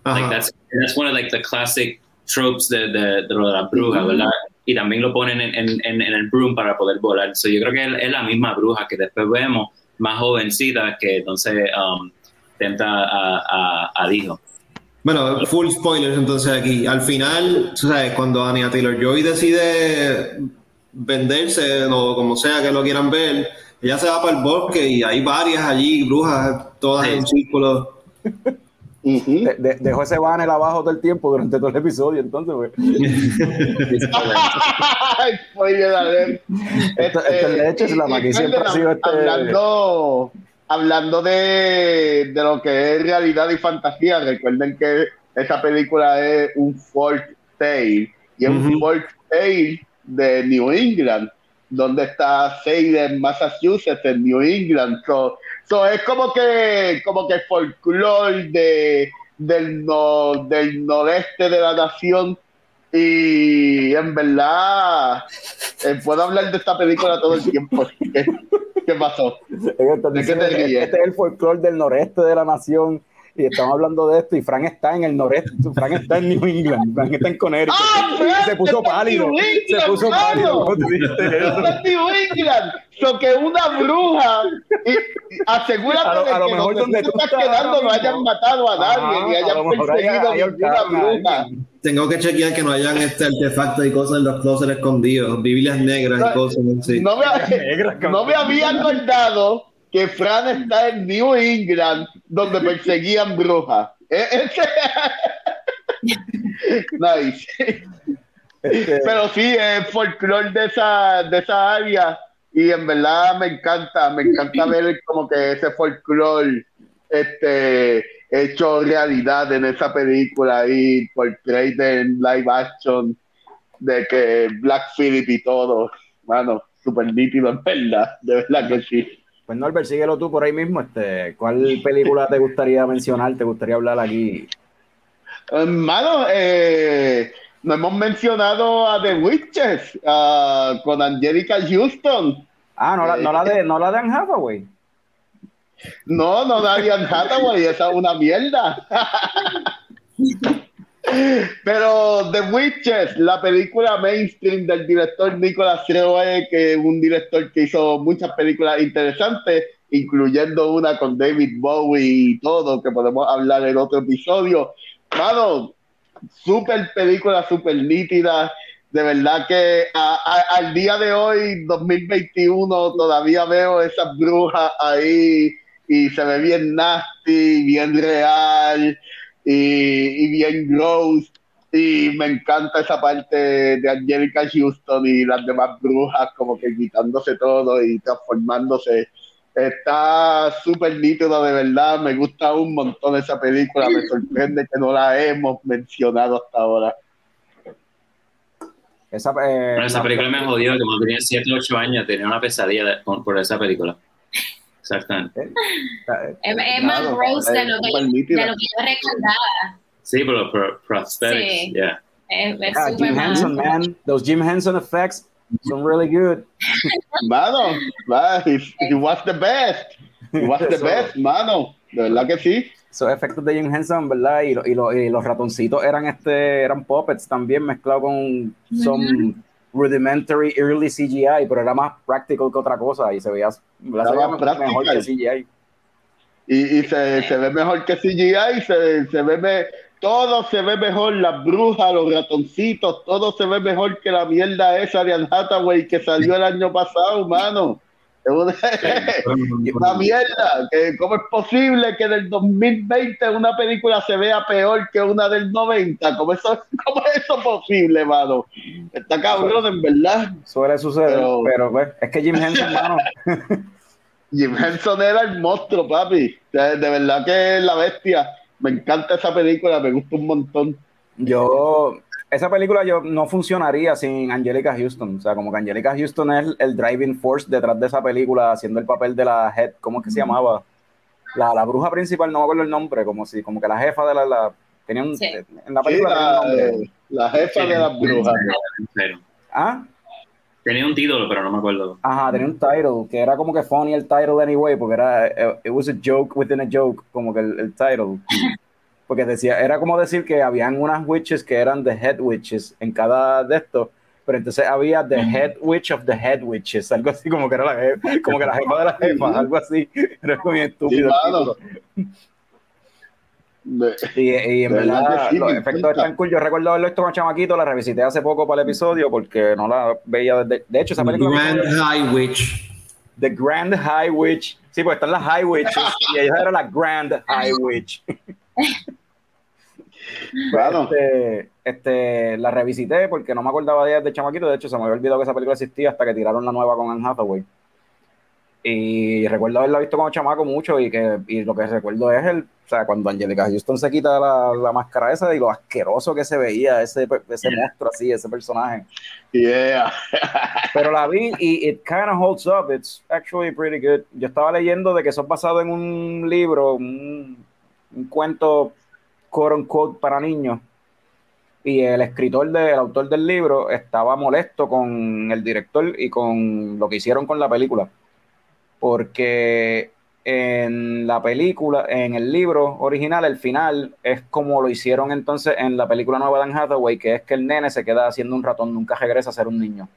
Like that's, that's one of like the classic tropes de, de, de la bruja, uh -huh. ¿verdad? Y también lo ponen en, en, en, en, el broom para poder volar. So yo creo que es, la misma bruja que después vemos más jovencita que entonces um, tenta a, a, a Dijo. Bueno, full spoilers entonces aquí. Al final, ¿sabes? Cuando Anya Taylor-Joy decide venderse o como sea que lo quieran ver, ella se va para el bosque y hay varias allí, brujas, todas sí. en círculo. Uh -huh. de, de, dejó ese banner abajo todo el tiempo durante todo el episodio, entonces, pues. Spoiler Esto, esto de hecho es la que siempre ha sido este... Hablando, hablando de, de lo que es realidad y fantasía, recuerden que esta película es un folk tale y es uh -huh. un folk tale de New England donde está Salem, Massachusetts, en New England. So, so es como que, como que folclore de, del, no, del noreste de la nación. Y en verdad, eh, puedo hablar de esta película todo el tiempo. ¿Qué pasó? Entonces, ¿De qué te ríes? este es el folclore del noreste de la nación y estamos hablando de esto y Frank está en el noreste, Frank está en New England, Frank está en Connecticut. ¡Ah, Frank! se puso pálido, New se England, puso mano! pálido. Está en New England. So que una bruja y, asegúrate A lo- de a lo que mejor donde tú estás estás quedando no hayan matado a nadie Ajá, ni hayan hay- perseguido hay ninguna ahorcaron a bruja. alguien. Tengo que chequear que no hayan este artefactos y cosas en los closets escondidos, biblias negras y cosas así. No me, no me había acordado que Fran está en New England donde perseguían brujas. Ese- nice. Este, Pero sí, es folclore de esa, de esa área y en verdad me encanta, me encanta ver como que ese folclore este, hecho realidad en esa película y portrait en live action de que Black Phillip y todo, mano, súper nítido en verdad, de verdad que sí. Pues Norbert, síguelo tú por ahí mismo. Este, ¿Cuál película te gustaría mencionar? ¿Te gustaría hablar aquí? Hermano, eh, no hemos mencionado a The Witches ah, con Angelica Houston. Ah, no la, no la de, no la de Anne Hathaway. No, no da Diane Hathaway, esa es una mierda. Pero The Witches, la película mainstream del director Nicolas Roeg, que es un director que hizo muchas películas interesantes, incluyendo una con David Bowie y todo, que podemos hablar en otro episodio. Mano, super película, super nítida. De verdad que a- al día de hoy, 2021, todavía veo esas brujas ahí y se ve bien nasty, bien real y, y bien gross. Y me encanta esa parte de Angelica Houston y las demás brujas como que quitándose todo y transformándose. Está súper nítido, de verdad. Me gusta un montón esa película. Me sorprende que no la hemos mencionado hasta ahora. Esa, eh, Bueno, esa película me jodió, que cuando tenía 7 o 8 años tenía una pesadilla de- por esa película. Exactamente. eh, Es, es más Claro, gross de es lo, que, de lo que yo recordaba. Sí, pero pro- prosthetics, Sí. yeah. Es, es ah, Jim Henson, man. Those Jim Henson effects son really good. Mano, va, he, was the best. He was the Eso. best, mano. De verdad que sí. Esos efectos de Jim Henson, ¿verdad? Y, lo- y, lo- y los ratoncitos eran este, eran puppets también mezclados con some rudimentary early CGI, pero era más practical que otra cosa y se veía. Se veía mejor que. CGI. Y, y se, se ve mejor que CGI, se, se ve me- todo se ve mejor, las brujas, los ratoncitos, todo se ve mejor que la mierda esa de Anne Hathaway que salió el año pasado, mano. Una, mierda. Que, ¿Cómo es posible que en el 2020 una película se vea peor que una del 90? ¿Cómo, eso, cómo es eso posible, mano? Está cabrón, en verdad. Suele suceder, Pero- pero, pues, es que Jim Henson, mano, Jim Henson era el monstruo, papi. De, de verdad que es la bestia. Me encanta esa película, me gusta un montón. yo, esa película yo no funcionaría sin Angelica Houston, o sea, como que Angelica Houston es el driving force detrás de esa película, haciendo el papel de la head, ¿cómo es que se llamaba? La, la bruja principal, no me acuerdo el nombre, como si, como que la jefa de la, la tenía un, Sí. en la Sí, película tenía la, un nombre. eh, la jefa de las brujas. Ah, Tenía un título, pero no me acuerdo. Ajá, tenía un title que era como que funny el title anyway, porque era, eh, it was a joke within a joke, como que el, el title. Porque decía, era como decir que habían unas witches que eran the head witches en cada de estos, pero entonces había the head witch of the head witches, algo así como que era la, je- como que la jefa de la jefa, algo así. Era muy estúpido. Sí. De- Y, y en verdad verdad, sí, los efectos están cool. Yo recuerdo haberlo visto con Chamaquito, la revisité hace poco para el episodio porque no la veía desde. De hecho, esa película. Grand High Witch. The Grand High Witch. Sí, pues están las High Witches y ella era la Grand High Witch. Bueno, Este, este, la revisité porque no me acordaba de ella de chamaquito. De hecho, se me había olvidado que esa película existía hasta que tiraron la nueva con Anne Hathaway. Y recuerdo haberla visto como chamaco mucho y que y lo que recuerdo es el, o sea, cuando Angelica Houston se quita la, la máscara esa y lo asqueroso que se veía ese, ese monstruo así, ese personaje. yeah. Pero la vi y it kind of holds up. It's actually pretty good. Yo estaba leyendo de que eso es basado en un libro, un, un cuento quote unquote para niños. Y el escritor, de, el autor del libro, estaba molesto con el director y con lo que hicieron con la película. porque en la película, en el libro original, el final es como lo hicieron entonces en la película nueva de Anne Hathaway, que es que el nene se queda haciendo un ratón, nunca regresa a ser un niño.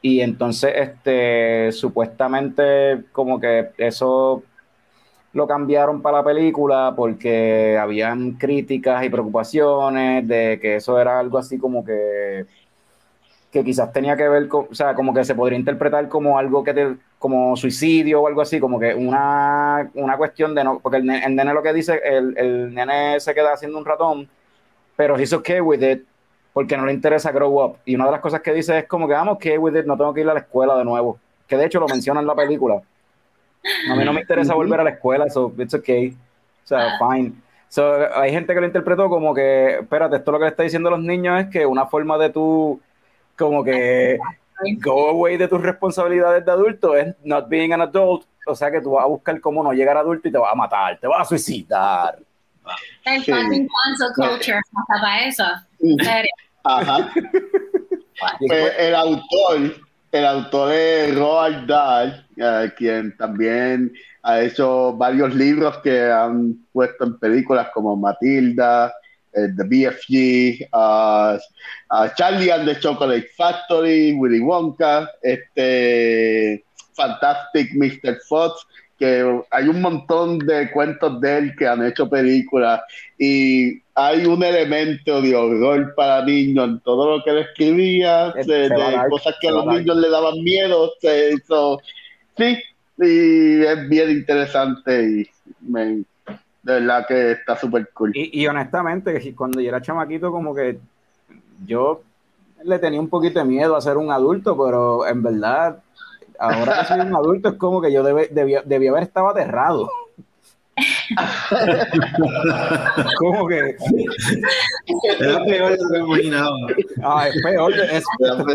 Y entonces, este, supuestamente, como que eso lo cambiaron para la película porque habían críticas y preocupaciones de que eso era algo así como que que quizás tenía que ver con, o sea, como que se podría interpretar como algo que te, como suicidio o algo así, como que una, una cuestión de no, porque el, nene lo que dice, el, el, nene se queda haciendo un ratón, pero he's okay with it, porque no le interesa grow up. Y una de las cosas que dice es como que vamos, okay with it, no tengo que ir a la escuela de nuevo. Que de hecho lo menciona en la película. A mí no me interesa volver a la escuela, so it's okay. O sea, fine. So, hay gente que lo interpretó como que, espérate, esto lo que le está diciendo a los niños es que una forma de tu como que go away de tus responsabilidades de adulto es not being an adult, o sea que tú vas a buscar cómo no llegar adulto y te vas a matar, te vas a suicidar. El fucking cancel culture, hasta para eso. Ajá. Pues, el autor, el autor es Roald Dahl, eh, quien también ha hecho varios libros que han puesto en películas como Matilda, eh, The BFG, uh, uh, Charlie and the Chocolate Factory, Willy Wonka, este Fantastic Mr. Fox, que hay un montón de cuentos de él que han hecho películas y hay un elemento de horror para niños en todo lo que él escribía, de, cosas que a los niños le daban miedo, se hizo, sí, y es bien interesante y me de verdad que está súper cool. Y, honestamente, cuando yo era chamaquito, como que yo le tenía un poquito de miedo a ser un adulto, pero en verdad, ahora que soy un adulto, es como que yo debía, haber estado aterrado. como que era peor de lo que imaginaba. Ah, es peor, es,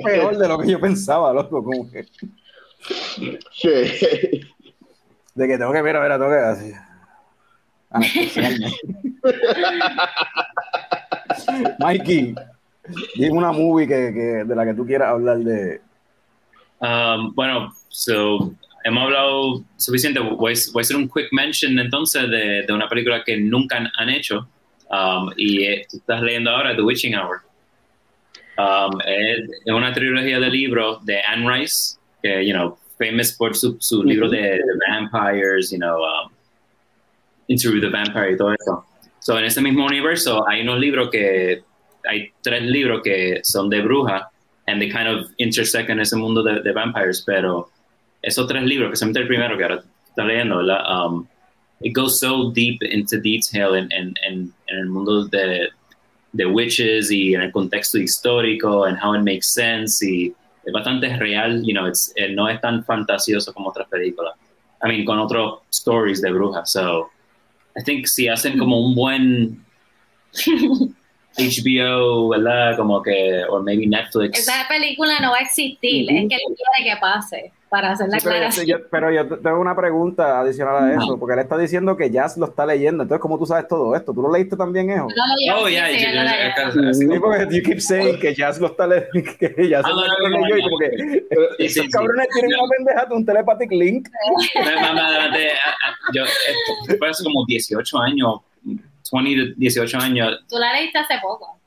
peor de lo que yo pensaba, loco, como que. Sí. De que tengo que, ver, a ver, tengo que así. Ah, Mikey, dime una movie que, que, de la que tú quieras hablar de. Um, bueno, so, hemos hablado suficiente. Voy, voy, a hacer un quick mention entonces de, de una película que nunca han, hecho. Um, y eh, tú estás leyendo ahora The Witching Hour. Um, es, es, una trilogía de libros de Anne Rice, que, you know, famous por su, su libro de, de, vampires, you know, um, Interview the Vampire y todo eso. So, en ese mismo universo hay unos libros que, hay tres libros que son de bruja, and they kind of intersect en ese mundo de, de vampires, pero esos tres libros, especialmente el primero que ahora está leyendo, ¿verdad? Um, it goes so deep into detail en, en, en, en el mundo de, de witches y en el contexto histórico, and how it makes sense, y es bastante real, you know, it's, eh, no es tan fantasioso como otras películas. I mean, con otros stories de brujas, so I think si hacen como un buen HBO, ¿verdad? Como que, o maybe Netflix. Esa película no va a existir, es que él quiere que pase para hacer la aclaración. Pero yo, tengo una pregunta adicional a eso, porque él está diciendo que Jazz lo está leyendo, entonces ¿cómo tú sabes todo esto? ¿Tú lo leíste también, eso? No, oh, yeah, sí, porque you keep saying que Jazz lo está leyendo, que Jazz lo está leyendo, y como que estos cabrones tienen una pendeja de un telepathic link. yo, fue hace como 18 años, 20, 18 años. Tú la leíste hace poco.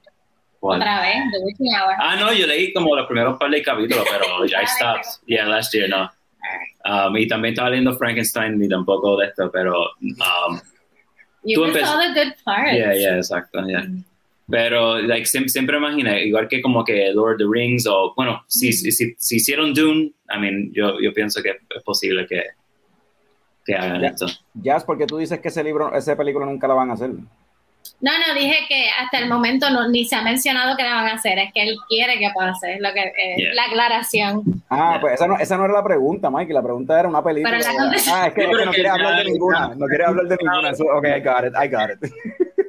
Otra vez, The Witching Hour. Ah, no, yo leí como los primeros par de capítulos, pero ya stopped. Yeah, last year, no. Um, y también estaba leyendo Frankenstein y tampoco de esto, pero... Um, you missed all the good parts. Yeah, yeah, exacto, yeah. Mm. Pero like, siempre, siempre imaginé, igual que como que Lord of the Rings o, bueno, si, mm. si, si, si, hicieron Dune, I mean, yo, yo pienso que es posible que, que hagan esto. Jazz, porque tú dices que ese libro, ese película nunca la van a hacer. No, no, dije que hasta el momento no, ni se ha mencionado que la van a hacer, es que él quiere que pase, es lo que, eh, la aclaración. Ah, pues esa no, esa no era la pregunta, Mike, la pregunta era una película. ah, es que, no quiere hablar de ninguna, no quiere hablar de ninguna, ok, I got it, I got it.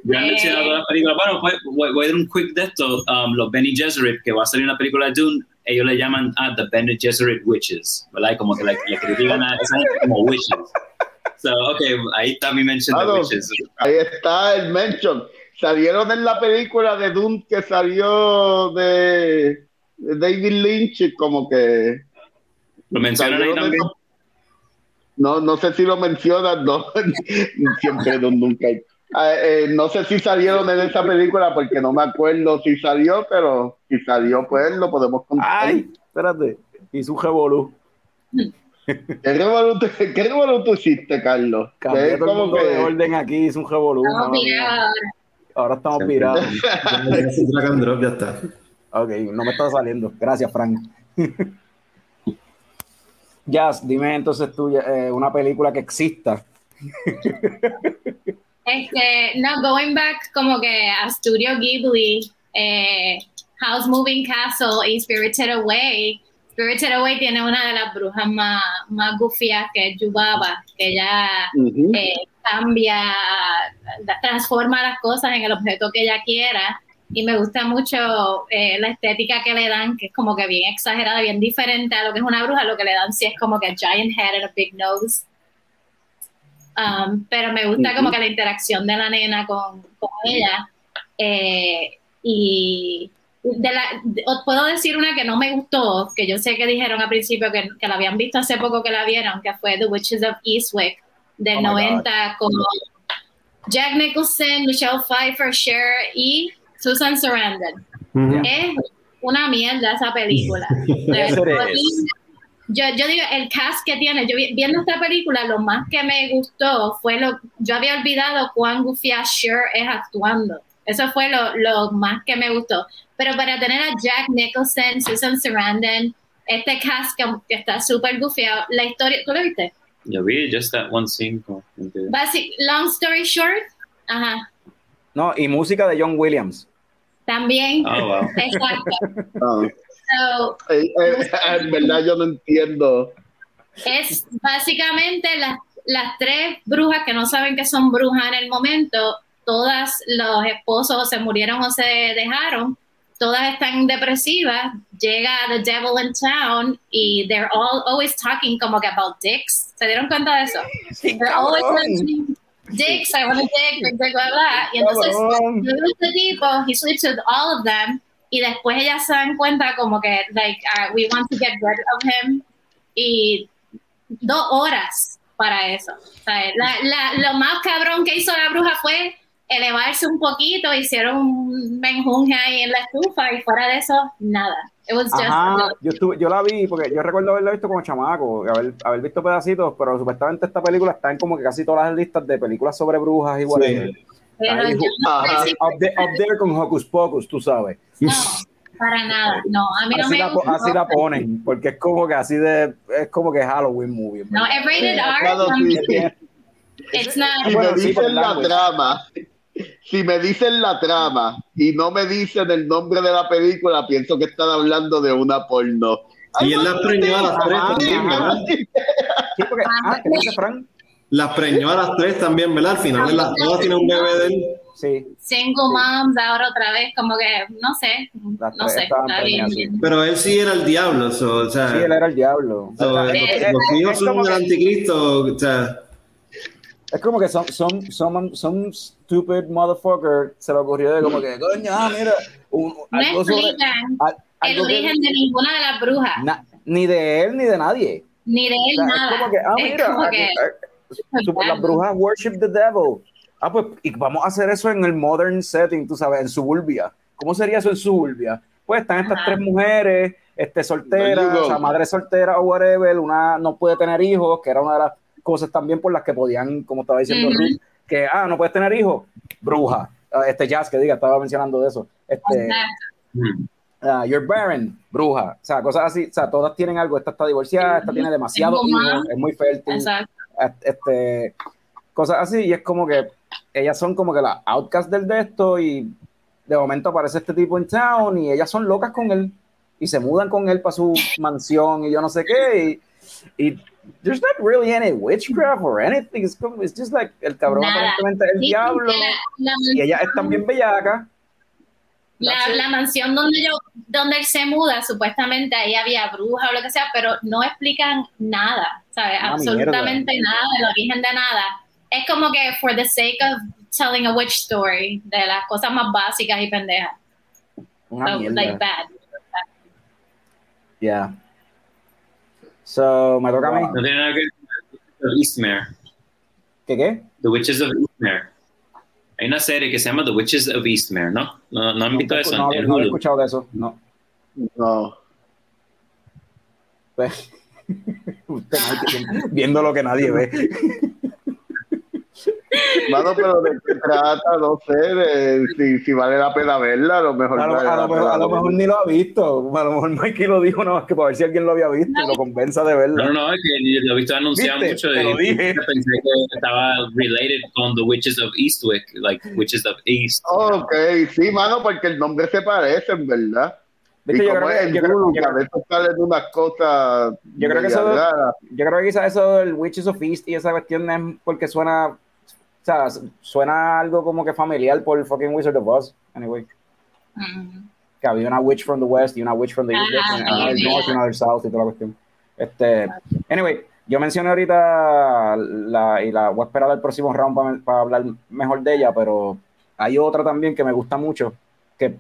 Ya han mencionado las películas, bueno, pues, voy, a dar un quick de esto, um, los Benny Gesserit, que va a salir una película de Dune, ellos le llaman a ah, The Benny Gesserit Witches, ¿verdad? Como que le, le critican a esa como witches. So, okay, ahí está mi mention de witches. Ahí está el mention. Salieron en la película de Doom que salió de, David Lynch, como que Lo mencionan ahí también. No, no sé si lo mencionan, no, siempre, no, nunca. Ah, eh, no sé si salieron en esa película porque no me acuerdo si salió, pero si salió, pues lo podemos contar. Ay, espérate. Hizo un revolú. ¿Qué revolú tú- qué revolú tú hiciste, Carlos? Que Cambié es todo el mundo de que- orden aquí, hizo un revolú. Ahora. Estamos drop, ya está. Ok, no me está saliendo. Gracias, Frank. Jazz, dime entonces tú eh, una película que exista. Este, no, going back como que a Studio Ghibli, eh, House Moving Castle y Spirited Away. Spirited Away tiene una de las brujas más, más gufias que es Yubaba, que ella eh, cambia, transforma las cosas en el objeto que ella quiera. Y me gusta mucho eh, la estética que le dan, que es como que bien exagerada, bien diferente a lo que es una bruja. Lo que le dan sí es como que a giant head and a big nose. Um, pero me gusta como que la interacción de la nena con, con ella. Eh, y de la, de- os puedo decir una que no me gustó, que yo sé que dijeron al principio que, que la habían visto hace poco que la vieron, que fue The Witches of Eastwick del Oh my 90 con Jack Nicholson, Michelle Pfeiffer, Cher y Susan Sarandon. Ujú. Es una mierda esa película. Yo, yo digo, el cast que tiene, yo vi- viendo esta película, lo más que me gustó fue lo, yo había olvidado cuán gufia Cher es actuando. Eso fue lo, lo más que me gustó. Pero para tener a Jack Nicholson, Susan Sarandon, este cast que, que está súper gufiado, la historia, ¿tú lo viste? Yo vi just that one scene. Basic, long story short, ajá, No, y música de John Williams. también, Oh, wow. exacto. Ah. So, Eh, eh, en verdad yo no entiendo. es básicamente las, las tres brujas que no saben que son brujas en el momento, todas los esposos se murieron o se dejaron, todas están depresivas, llega The Devil in Town y they're all always talking como que about dicks. ¿Se dieron cuenta de eso? They're always mentioning dicks, I want a dick, dick, dick, blah, blah. Y entonces, este tipo, he sleeps with all of them, y después ellas se dan cuenta como que, like, uh, we want to get rid of him, y dos horas para eso. O sea, la- la- lo más cabrón que hizo la bruja fue elevarse un poquito, hicieron un menjunje ahí en la estufa, y fuera de eso, nada. It was just, Ajá, yo, estuve, yo la vi porque yo recuerdo haberla visto como chamaco, haber, haber visto pedacitos, pero supuestamente esta película está en como que casi todas las listas de películas sobre brujas y whatever. Pero Ahí, yo no sé ajá. si- Up, there, up there con Hocus Pocus, tú sabes. no, para nada, no, a mí no Así me la, gustó. así la ponen, porque es como que así de, es como que Halloween movie. No, es rated R, Claro, sí. Bien. it's not, Si me dicen la trama, si me dicen la trama y no me dicen el nombre de la película, pienso que están hablando de una porno. Y él las preñó a las tres. Sí, porque, ah, ¿qué dice Frank? Las preñó a las tres también, ¿verdad? Al final las todas tiene un bebé de él. Sí, single moms ahora otra vez, como que, no sé, Las no sé, está bien. sí. Pero él sí era el diablo, so, o sea, sí, él era el diablo. so, O sea, eh, es- los, los hijos son el anticristo, o sea, Es como que son, son, son, son stupid motherfucker se le ocurrió de como que, coño, ah, mira, un, No algo sobre... explican el que- origen de ninguna de las brujas, na- ni de él ni de nadie. ni de O él sea, nada. es como que, ah, Es mira, las brujas worship the devil. Ah, pues, y vamos a hacer eso en el modern setting, tú sabes, en suburbia. ¿Cómo sería eso en suburbia? Pues están estas Ajá. tres mujeres, este, solteras, o sea, madre soltera o whatever, una no puede tener hijos, que era una de las cosas también por las que podían, como estaba diciendo. Ruth, que, ah, no puedes tener hijos, bruja. Ah, Este jazz que diga, estaba mencionando de eso. Este, ah, you're barren, bruja. O sea, cosas así, o sea, todas tienen algo. Esta está divorciada, esta tiene demasiado más. es muy fértil Exacto. Este, cosas así, y es como que ellas son como que las outcasts del de esto, y de momento aparece este tipo en town, y ellas son locas con él, y se mudan con él para su mansión, y yo no sé qué, y, y there's not really any witchcraft or anything, it's, como, it's just like el cabrón Nada. aparentemente es el Dicen diablo, la, la y ellas están bien bellacas, La, mansión donde yo, donde él se muda, supuestamente ahí había bruja o lo que sea, pero no explican nada, ¿sabes? Una Absolutamente nada, el origen de nada. Es como que for the sake of telling a witch story, de las cosas más básicas y pendejas. una So, mierda. like bad. Yeah. So, me toca a mí. No tiene nada que ver con The Witches of Eastmere. ¿Qué qué? The Witches of Eastmere. Hay una serie que se llama The Witches of Eastmere, ¿no? ¿No, no han visto eso no, en no he escuchado de eso. No. No. Pues, usted, viendo lo que nadie ve. Mano, pero de qué trata, no sé, de si, si vale la pena verla, a lo mejor A lo, vale a lo mejor, pena a lo mejor ni lo ha visto. A lo mejor Mikey lo dijo nada más que para ver si alguien lo había visto y lo convenza de verlo. No, no, no, es que lo he visto anunciado ¿Viste? mucho lo dije. pensé que estaba related con The Witches of Eastwick, like Witches of East. Ok, sí, mano, porque el nombre se parece, en verdad. Y Yo como creo, es que, a veces salen unas cosas Yo creo que eso- yo creo que quizás eso del Witches of East y esa cuestión es porque suena, o sea, suena algo como que familiar por fucking Wizard of Oz. Anyway, Mm. que había una witch from the west y una witch from the east, y del sí, north y una del south y toda la cuestión. Este, anyway, yo mencioné ahorita la, y la voy a esperar al próximo round para hablar mejor de ella, pero hay otra también que me gusta mucho, que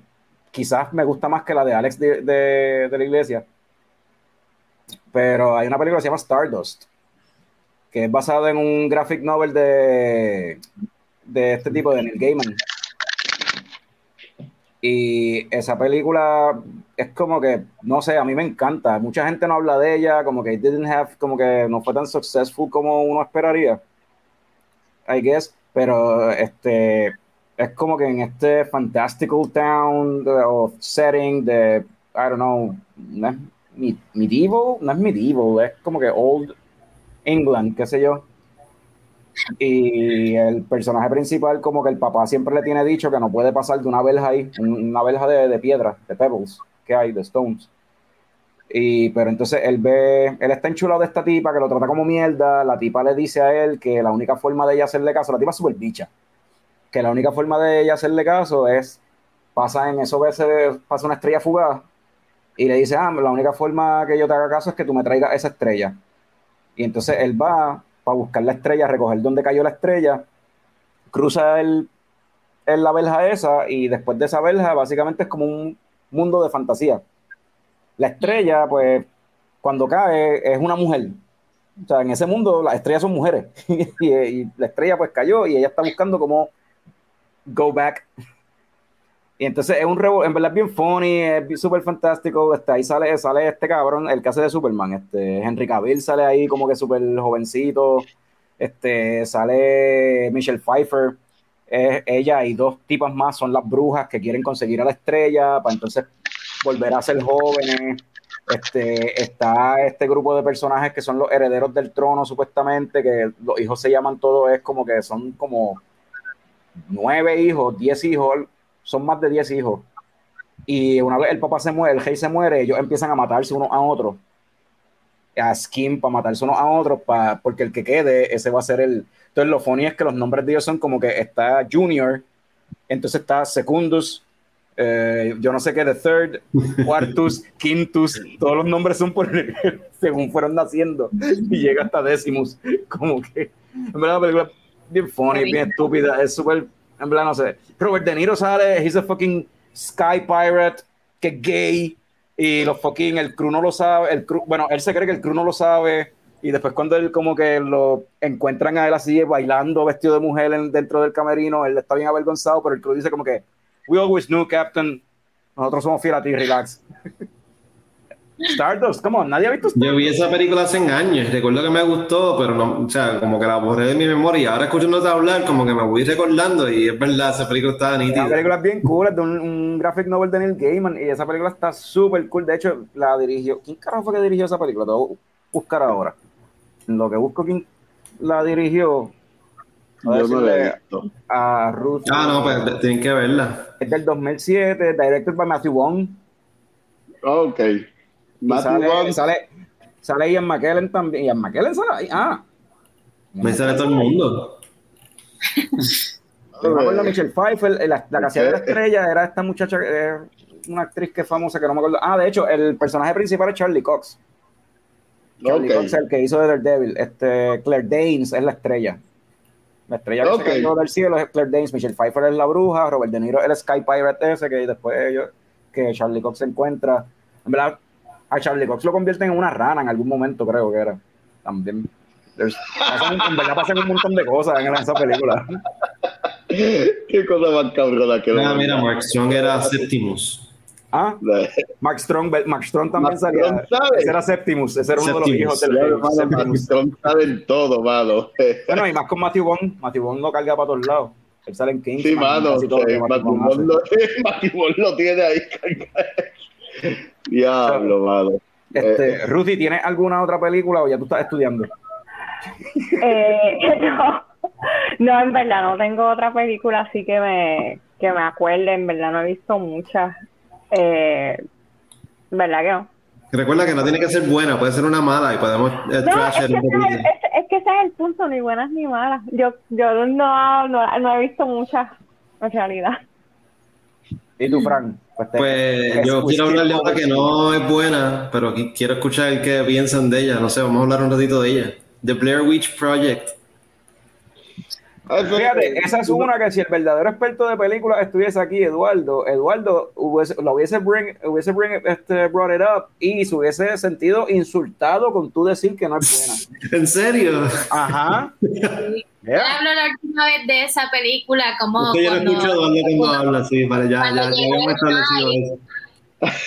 quizás me gusta más que la de Alex de, de- de la iglesia. Pero hay una película que se llama Stardust, que es basada en un graphic novel de, de este tipo, de Neil Gaiman. Y esa película es como que, no sé, a mí me encanta. Mucha gente no habla de ella, como que it didn't have, como que no fue tan successful como uno esperaría. I guess, pero este es como que en este fantastical town o setting de, I don't know, medieval, no es medieval, es como que old England, qué sé yo. Y el personaje principal, como que el papá siempre le tiene dicho que no puede pasar de una verja ahí, un- una verja de, de piedra, de pebbles, que hay, de stones. Y, pero entonces él ve, él está enchulado de esta tipa que lo trata como mierda. La tipa le dice a él que la única forma de ella hacerle caso, la tipa es súper bicha, que la única forma de ella hacerle caso es, pasa en eso veces, pasa una estrella fugaz y le dice, ah, la única forma que yo te haga caso es que tú me traigas esa estrella. Y entonces él va para buscar la estrella, recoger dónde cayó la estrella, cruza el, el- la verja esa y después de esa verja básicamente es como un mundo de fantasía. La estrella, pues, cuando cae es una mujer. O sea, en ese mundo las estrellas son mujeres. y, y la estrella pues cayó y ella está buscando cómo go back. Y entonces es un revo- en verdad es bien funny, es súper fantástico. Este, ahí sale, sale este cabrón, el hace de Superman, este, Henry Cavill sale ahí como que súper jovencito. Este, sale Michelle Pfeiffer. Ella y dos tipas más son las brujas que quieren conseguir a la estrella para entonces volver a ser jóvenes. Este, está este grupo de personajes que son los herederos del trono, supuestamente, que los hijos se llaman todos, es como que son como nueve hijos, diez hijos, son más de diez hijos. Y una vez el papá se muere, el rey se muere, ellos empiezan a matarse unos a otros. A skin para matarse unos a otros, pa- porque el que quede, ese va a ser el. Entonces, lo funny es que los nombres de ellos son como que está Junior, entonces está Secundus, eh, yo no sé qué, The Third, Quartus, Quintus, todos los nombres son por según fueron naciendo y llega hasta Decimus. Como que, en verdad, la película es bien funny, bien estúpida, es súper, en verdad, no sé. Robert De Niro sale, he's a fucking sky pirate, que es gay, y los fucking, el crew no lo sabe, el crew, bueno, él se cree que el crew no lo sabe, y después cuando él como que lo encuentran a él así bailando vestido de mujer en- dentro del camerino, él está bien avergonzado, pero el crew dice como que, we always knew, Captain, nosotros somos fieles a ti, relax. Stardust, come on, nadie ha visto Yo vi esa película hace años, recuerdo que me gustó, pero no, o sea, como que la borré de mi memoria. Ahora escuchándote hablar, como que me voy recordando y es verdad, esa película estaba La nítida. película es bien cool, es de un, un graphic novel de Neil Gaiman y esa película está súper cool. De hecho, la dirigió. ¿Quién carajo fue que dirigió esa película? Te voy a buscar ahora. Lo que busco quién la dirigió. Yo no la he decirle visto. a Ruth. Ah, no, pues tienen que verla. Es del 2007, directed by Matthew Vaughn. Ok. Matthew sale, Vaughn. sale, sale Ian McKellen también. Ian McKellen sale ahí. Ah. Me sale todo el mundo. Me acuerdo de Michelle Pfeiffer, la, la que hacía de la estrella era esta muchacha, eh, una actriz que es famosa que no me acuerdo. Ah, de hecho, el personaje principal es Charlie Cox. Charlie Ok. Cox, el que hizo de Daredevil. Este, Claire Danes es la estrella. La estrella que Ok. se cayó del cielo es Claire Danes. Michelle Pfeiffer es la bruja. Robert De Niro es el Sky Pirate ese que después ellos, que Charlie Cox se encuentra. En verdad, A Charlie Cox lo convierten en una rana en algún momento, creo que era. También. Pasan, en verdad pasan un montón de cosas en esa película. Qué cosa más cabrona que Mira, mira, Mark Strong era Septimus. Ah, Mark Strong, Mark Strong también Mark salía. Strong sabe. Ese era Septimus, ese era uno de los Septimus. hijos del Claro, rey, mano, Septimus. Mark Strong sabe en todo, mano. Bueno, y más con Matthew Bond. Matthew Bond lo carga para todos lados. Él sale en Kingsman. Sí, mano. Matthew Bond lo, tiene ahí. Diablo, mano. Este, Ruthie, ¿tienes alguna otra película o ya tú estás estudiando? Eh, no, no, en verdad no tengo otra película así que me, que me acuerde, en verdad no he visto muchas. Eh, ¿Verdad que no? Recuerda que no tiene que ser buena, puede ser una mala y podemos eh, No, es que, un ese es, es que ese es el punto, ni buenas ni malas. Yo, yo no, no, no he visto muchas, en realidad. ¿Y tú, Frank? Pues, te- Pues yo quiero hablar de otra que no es buena, pero qui- quiero escuchar qué piensan de ella. No sé, vamos a hablar un ratito de ella. The Blair Witch Project. Fíjate, esa es una que si el verdadero experto de películas estuviese aquí, Eduardo, Eduardo hubiese, lo hubiese, bring, hubiese bring, este, brought it up y se hubiese sentido insultado con tú decir que no es buena. ¿En serio? Ajá. Yo Yeah. hablo la última vez de esa película como Es que yo no cuando- escucho Eduardo cuando habla, sí, vale, ya, ya, ya Cuando el establecido eso.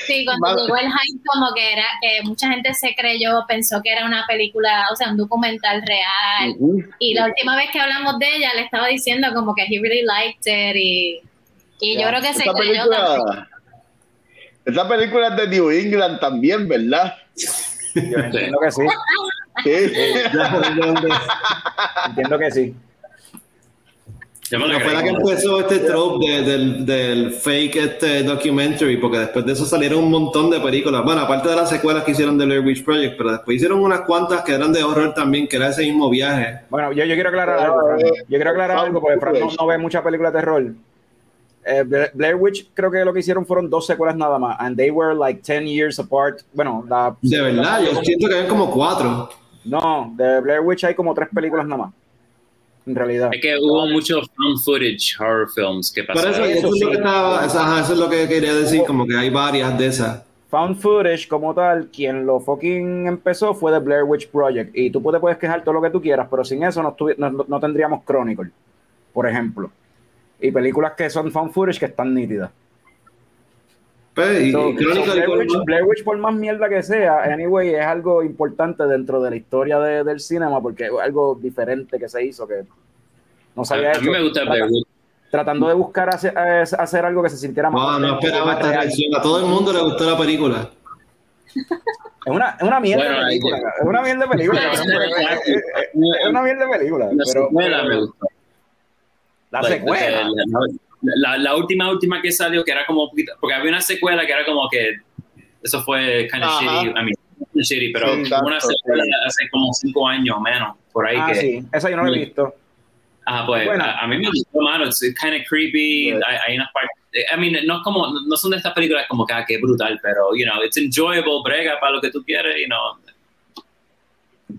Sí, cuando Vale. llegó el hype como que era, que mucha gente se creyó, pensó que era una película, o sea, un documental real. Ujú. Y la última vez que hablamos de ella, le estaba diciendo como que he really liked it y, y yo Ya. creo que se Esa creyó también. película, esa película es de New England también, ¿verdad? Yo entiendo que sí. Sí. Ya, Entiendo que sí. Pero fue la que empezó este trope de- del, del fake este documentary, porque después de eso salieron un montón de películas. Bueno, aparte de las secuelas que hicieron de Blair Witch Project, pero después hicieron unas cuantas que eran de horror también, que era ese mismo viaje. Bueno, yo, yo quiero aclarar algo, Fran. Yo quiero aclarar algo porque Fran no, no ve mucha película de terror. Eh, Bla- Blair Witch creo que lo que hicieron fueron dos secuelas nada más. And they were like 10 years apart. Bueno, la... De verdad, yo siento que había como cuatro. No, de Blair Witch hay como tres películas nada más. En realidad. Es que hubo muchos found footage horror films que pasaron. eso, eso, es lo que estaba, eso, es lo que quería decir, como que hay varias de esas. Found footage como tal, quien lo fucking empezó fue The Blair Witch Project. Y tú te puedes quejar todo lo que tú quieras, pero sin eso no, no- no tendríamos Chronicle, por ejemplo. Y películas que son found footage que están nítidas. Pues, y, So, y Crónica so de Blair, Witch, Colma- Blair Witch, por más mierda que sea, anyway, es algo importante dentro de la historia de- del cinema porque es algo diferente que se hizo que no se había A, a mí hecho. me gusta Blair Witch. Tratando de buscar hacer, hacer algo que se sintiera más. No, esperaba esta reacción. A todo el mundo le gustó la película. Es una, es una mierda Bueno, de película. Es una mierda de película. es- una mierda de película. La Pero, secuela me gustó. la secuela. Eh, La, la- última, última que salió, que era como porque había una secuela que era como que, eso fue kind of Ajá. shitty, I mean, shitty, pero Sí, exacto, una secuela sí. hace como cinco años menos, por ahí Ah, que, sí. Esa yo no la he Sí. visto. ah, pues, Buena. a, a mí me gustó, mano, it's kind of creepy, Yeah. hay, hay unas partes, I mean, no es como, no son de estas películas como que, ah, que brutal, pero, you know, it's enjoyable, brega para lo que tú quieres, you know,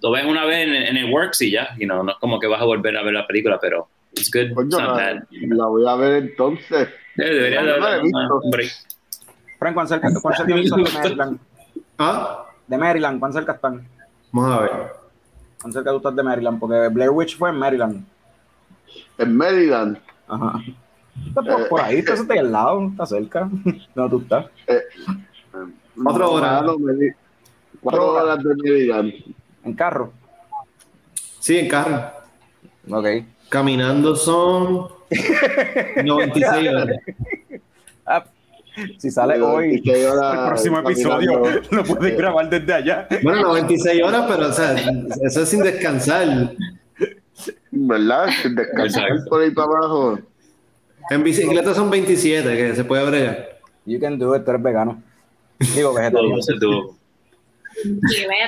lo ves una vez en, en el works y ya, you know, no es como que vas a volver a ver la película, pero it's good, Coño, it's not la, bad. la voy a ver entonces. Eh, Debería No, no la he darle visto. un break. Frank, ¿cuán cerca, cuán cerca están de Maryland? ¿Ah? De Maryland, ¿cuán cerca están? Vamos a ver. ¿Cuán cerca tú estás de Maryland? Porque Blair Witch fue en Maryland. En Maryland. Ajá. Por, por ahí, estás ahí al lado, está cerca. No, tú estás. Cuatro horas. Cuatro horas de Maryland. En carro. Sí, en carro. Ok. Caminando son 96 horas. Ah, si sale hoy, el próximo episodio, caminando. lo puedes grabar desde allá. Bueno, 96 horas, pero o sea, eso es sin descansar. ¿Verdad? Sin descansar Exacto. por ahí para abajo. En bicicleta son 27, que se puede bregar. You can do it, tú eres vegano. Digo, Todo vegetariano. se tuvo. Sí, vaya todo.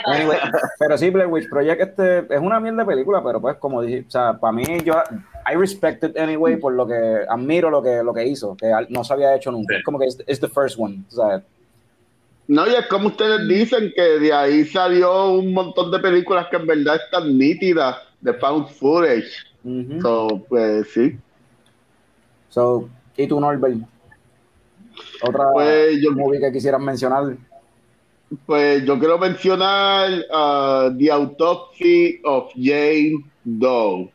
Anyway, pero sí, Blair Witch Project este, es una mierda de película, pero pues como dije, o sea, para mí yo I respect it anyway por lo que admiro lo que lo que hizo, que no se había hecho nunca. Sí. Es como que es it's the first one, o sea, No, y es como ustedes dicen que de ahí salió un montón de películas que en verdad están nítidas de found footage. ujú. So, pues sí. So, ¿y tú, Norbert? Otra Pues yo- movie que quisieras mencionar. Pues yo quiero mencionar uh, The Autopsy of Jane Doe.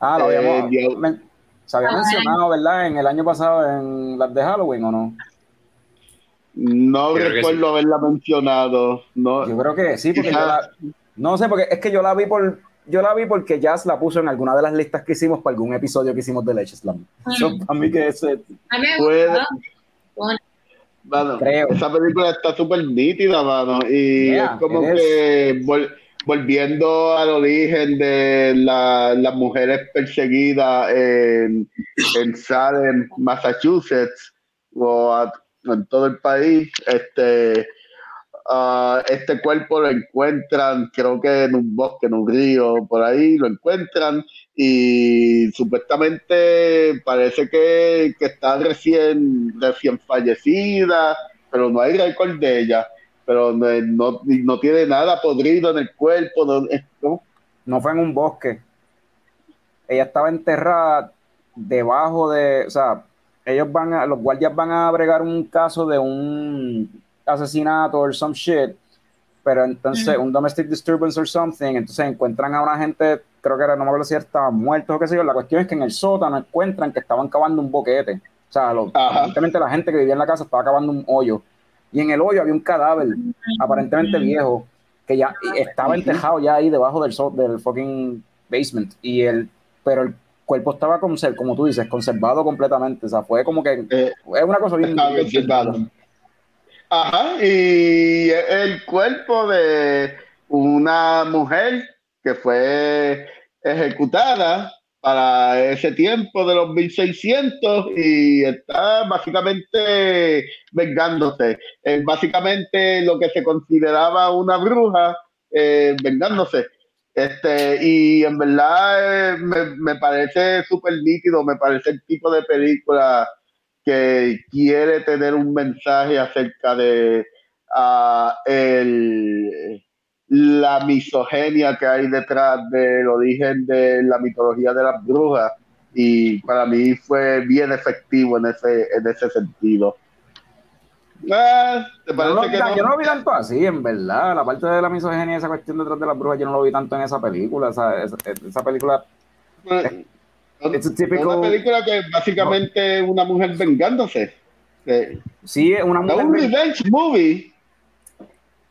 Ah, lo Eh, habíamos, Dios. men- se había mencionado, ¿verdad? En el año pasado en las de Halloween, ¿o no? No Creo recuerdo haberla mencionado. No, Yo creo que sí, porque yo la, no sé, porque es que yo la vi por, yo la vi porque Jazz la puso en alguna de las listas que hicimos para algún episodio que hicimos de Leche Slam. So, para mí que ese, A mí me Puede- mano, creo. esa película está súper nítida, mano. Y Yeah, es como que vol- volviendo al origen de la- las mujeres perseguidas en, en Salem, Massachusetts, o a- en todo el país, este, ah, este cuerpo lo encuentran, creo que en un bosque, en un río, por ahí lo encuentran y supuestamente parece que, que está recién, recién fallecida, pero no hay récord de ella, pero no, no, no tiene nada podrido en el cuerpo, no, ¿no? no fue en un bosque. Ella estaba enterrada debajo de, o sea, ellos van a, los guardias van a bregar un caso de un asesinato or some shit, pero entonces un domestic disturbance or something, entonces encuentran a una gente, creo que era, no me acuerdo si estaban muertos o qué sé yo, la cuestión es que en el sótano encuentran que estaban cavando un boquete, o sea, lo- aparentemente la gente que vivía en la casa estaba cavando un hoyo, y en el hoyo había un cadáver, aparentemente viejo, que ya estaba entejado ya ahí debajo del, so- del fucking basement. Y el, pero el cuerpo estaba como, como tú dices, conservado completamente. O sea, fue como que Eh, es una cosa bien. Bien- conservado. Ajá, y el cuerpo de una mujer que fue ejecutada para ese tiempo de los 1600 y está básicamente vengándose. Es básicamente lo que se consideraba una bruja eh, vengándose. Este, y en verdad eh, me, me parece súper nítido, me parece el tipo de película que quiere tener un mensaje acerca de ah, el, la misoginia que hay detrás del origen de la mitología de las brujas y para mí fue bien efectivo en ese, en ese sentido. Ah, ¿te Yo no, vi que no? yo no lo vi tanto así, en verdad. La parte de la misoginia y esa cuestión detrás de las brujas, yo no lo vi tanto en esa película. Esa, esa, esa película, it's a typical- Una película que básicamente es una mujer vengándose. Sí, es una Es mujer. un revenge movie.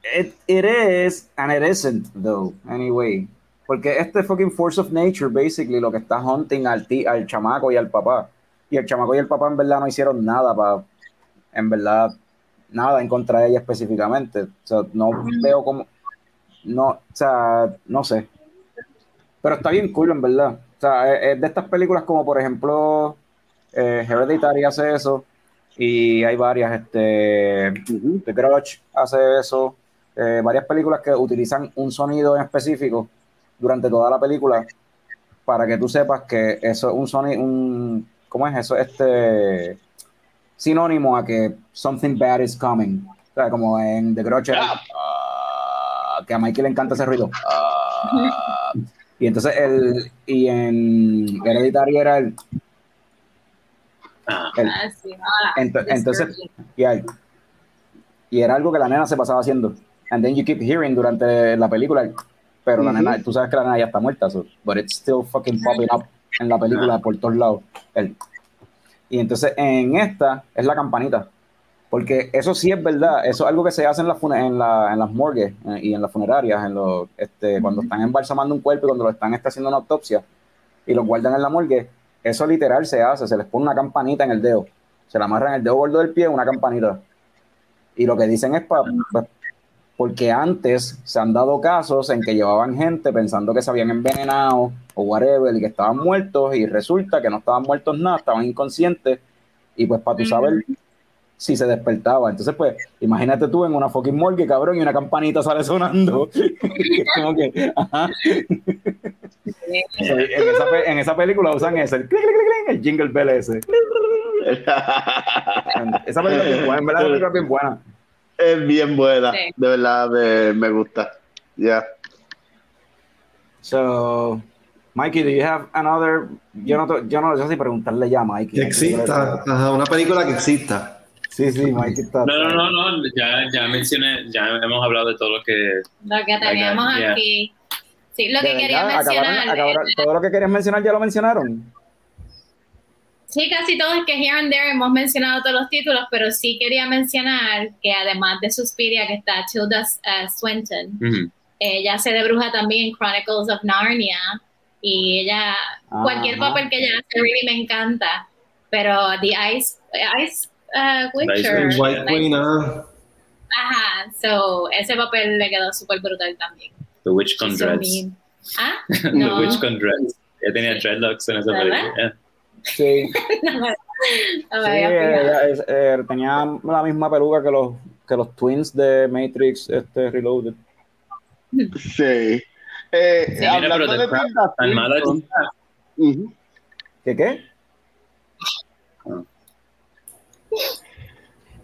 It, it is, and it isn't, though, anyway. Porque este fucking force of nature, basically, lo que está hunting al, ti, al chamaco y al papá. Y el chamaco y el papá, en verdad, no hicieron nada para, en verdad, nada en contra de ella específicamente. O sea, no veo como, no, o sea, no sé. Pero está bien cool, en verdad. O sea, es, es de estas películas como, por ejemplo, eh, Hereditary hace eso. Y hay varias, este, The Grudge hace eso. Eh, varias películas que utilizan un sonido en específico durante toda la película para que tú sepas que eso es un sonido, un, ¿cómo es eso? Este sinónimo a que something bad is coming. O sea, como en The Grudge, era, ah, que a Mikey le encanta ese ruido. Ah. y entonces el, y en Hereditary era el, Ah, ah, entonces, y, y era algo que la nena se pasaba haciendo. And then you keep hearing durante la película, pero la Ujú. nena, tú sabes que la nena ya está muerta, so, but it's still fucking popping up en la película por todos lados. El- y entonces en esta es la campanita. Porque eso sí es verdad, eso es algo que se hace en, la en, la, en las morgues eh, y en las funerarias, en los, este, cuando están embalsamando un cuerpo y cuando lo están este, haciendo una autopsia y lo guardan en la morgue, eso literal se hace, se les pone una campanita en el dedo, se la amarran en el dedo gordo del pie una campanita. Y lo que dicen es para, porque antes se han dado casos en que llevaban gente pensando que se habían envenenado o whatever y que estaban muertos y resulta que no estaban muertos nada, estaban inconscientes y pues para tú saber si se despertaba. Entonces pues imagínate tú en una fucking morgue, cabrón, y una campanita sale sonando. Como que, ajá. En, esa, pe- en esa película usan ese, el, jingle bell ese. Esa película es bien buena, en verdad, es bien buena. Es bien buena, Sí. de verdad me, me gusta. Ya. So, Mikey, do you have another? Yo no, yo no sé si preguntarle ya a Mikey. Que exista, ajá, una película que exista. Sí, sí, Mike está. No, no, no, no, ya, ya mencioné, ya hemos hablado de todo lo que. Lo que teníamos Yeah. aquí. Sí, lo que quería acabaron- mencionar. acabaron- eh, todo lo que querías mencionar ya lo mencionaron. Sí, casi todos que here and there hemos mencionado todos los títulos, pero sí quería mencionar que además de Suspiria, que está Tilda eh, Swinton, Ujú. ella hace de bruja también en Chronicles of Narnia y ella, cualquier Ajá. papel que ella hace, really me encanta, pero The Ice, Ice uh, Witcher, Witcher. White Queen, ah. ajá, so ese papel le quedó súper brutal también. The Witch con She's so Dreads. mean. ¿Ah? The. Witch con Dreads. Ella tenía dreadlocks en esa película. Sí, no sí había fijado. ella es- eh, tenía la misma peluca que los, que los twins de Matrix este, Reloaded. Sí. Eh, Sí, mira, pero de Craft, Tilda tan mala está. ujú. ¿Qué qué?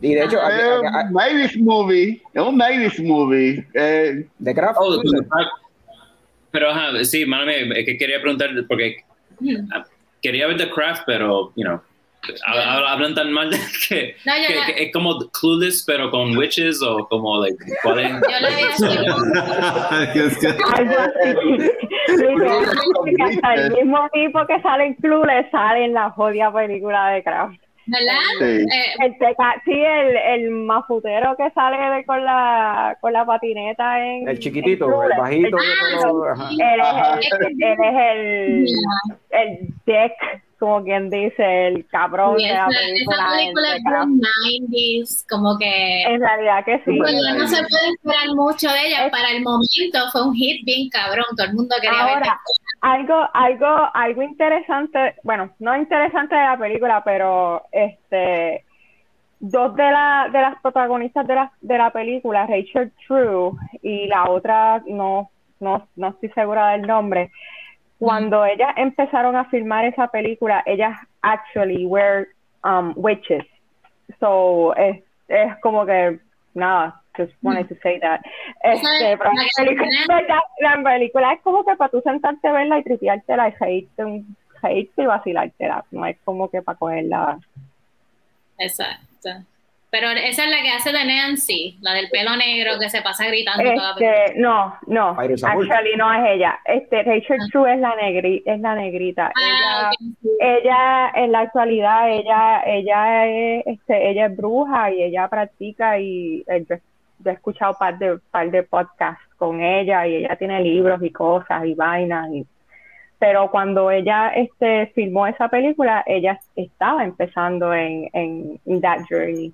Y de hecho, aquí- Es aquí- un 90s movie. Es un 90s movie. Eh, The Craft, Oh. Pero ajá, sí, mano, es que quería preguntar, porque quería ver The Craft, pero, you know, hab- hab- hablan tan mal que, No, que- la- que es como Clueless, pero con witches, o como, like, ¿cuál es? Yo la vi el mismo tipo que sale en Club le sale en la jodida película de Kraft. ¿Verdad? Sí. Eh, El teca- sí, el, el mafutero que sale de- con la con la patineta en el chiquitito, en el bajito. Ah, que todo- ajá. sí. Él es el, él es el, el dick, como quien dice, el cabrón de esa, la esa película. película de es Kraft. de los 90s, como que En realidad que sí. pues, no se puede esperar mucho de ella. Es- Para el momento fue un hit bien cabrón, todo el mundo quería ver. Algo, algo, algo interesante, bueno, no interesante de la película, pero este dos de, la, de las protagonistas de la, de la película, Rachel True y la otra, no, no, no estoy segura del nombre, cuando ellas empezaron a filmar esa película, ellas actually were um, witches. So, es, es como que, nada, just wanted to say that. Este, pero la película, es verdad, la película es como que para tú sentarte a verla y tripeártela y reírte, un- reírte y vacilártela. No es como que para cogerla. Exacto. Pero esa es la que hace de Nancy, la del pelo negro que se pasa gritando toda la película. Este, no, no, actually no es ella. Este, Rachel True es la negri, es la negrita. Ah, ella, ella en la actualidad ella ella es este ella es bruja y ella practica y eh, yo, he escuchado par de par de podcasts con ella y ella tiene libros y cosas y vainas y pero cuando ella este filmó esa película ella estaba empezando en en, that journey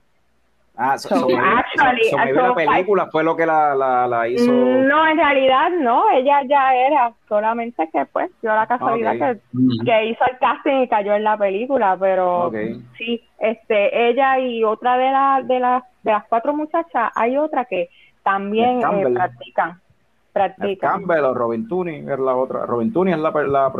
Ah, so, So, so maybe- actually, so la película fue lo que la, la, la hizo. no en realidad no ella ya era solamente que pues dio la casualidad Ok. que Ujú. que hizo el casting y cayó en la película, pero Ok. sí, este, ella y otra de las de las de las cuatro muchachas, hay otra que también eh, practican, practican. Campbell o Robin Tooney es la otra. Robin Tooney es la, la,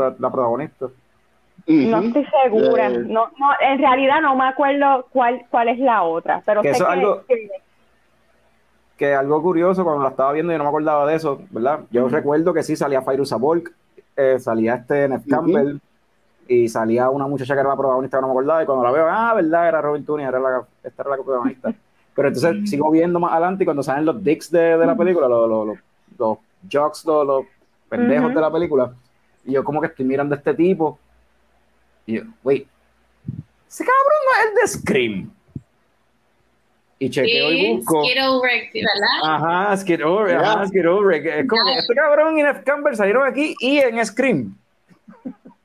No estoy segura, Eh, no, no, en realidad no me acuerdo cuál cuál es la otra, pero Que sé eso que, algo- que- Que algo curioso, cuando la estaba viendo yo no me acordaba de eso, ¿verdad? Yo recuerdo que sí salía Fairuza Volk, eh, salía este Ujú. Campbell y salía una muchacha que era la protagonista que no me acordaba y cuando la veo, ah, verdad, era Robin Tooney, era la, esta era la protagonista. Pero entonces sigo viendo más adelante y cuando salen los dicks de, de la película, los, los, los, los jocks, los, pendejos de la película, y yo como que estoy mirando a este tipo y yo, wait, ese cabrón no es el de Scream. Y chequeo y busco. Skid Ulrich, ¿verdad? Ajá, Skid Ulrich, ajá, Ya. Skid Ulrich. Es como que este cabrón y Neve Campbell salieron aquí y en Scream.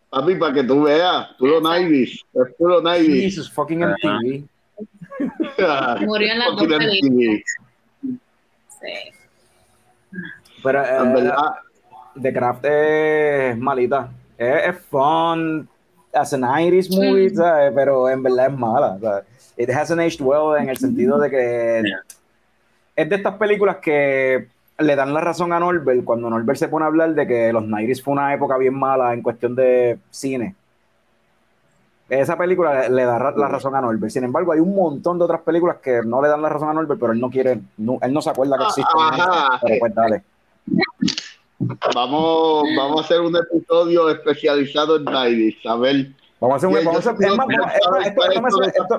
Papi, para que tú veas, puro 90s. Es puro 90s. Jesus fucking MTV. Murió en las dos películas. Sí. Pero eh, The Craft es malita. Es, es fun, as an 90s movie, Mm. ¿sabes? pero en verdad es mala. ¿sabes? It hasn't aged well en el sentido de que Yeah. es de estas películas que le dan la razón a Norbert cuando Norbert se pone a hablar de que los 90s fue una época bien mala en cuestión de cine. Esa película le, da la razón a Norbert. Sin embargo, hay un montón de otras películas que no le dan la razón a Norbert, pero él no quiere, no- él no se acuerda que existen. Ajá. Pero pues dale. Vamos, vamos a hacer un episodio especializado en 90s. A ver Vamos a hacer un.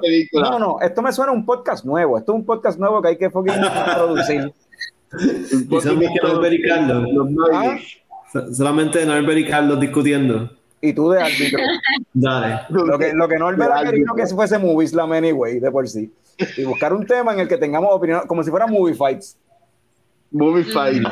Película. No, no, esto me suena a un podcast nuevo. Esto es un podcast nuevo que hay que producir. Y solamente Norbert y Carlos. Los Ah, Solamente Norbert y Carlos discutiendo. Y tú de árbitro. Dale. Lo que, lo que no De ha querido que fuese Movie Slam anyway, de por sí. Y buscar un tema en el que tengamos opinión, como si fuera Movie Fights. Movie Fight.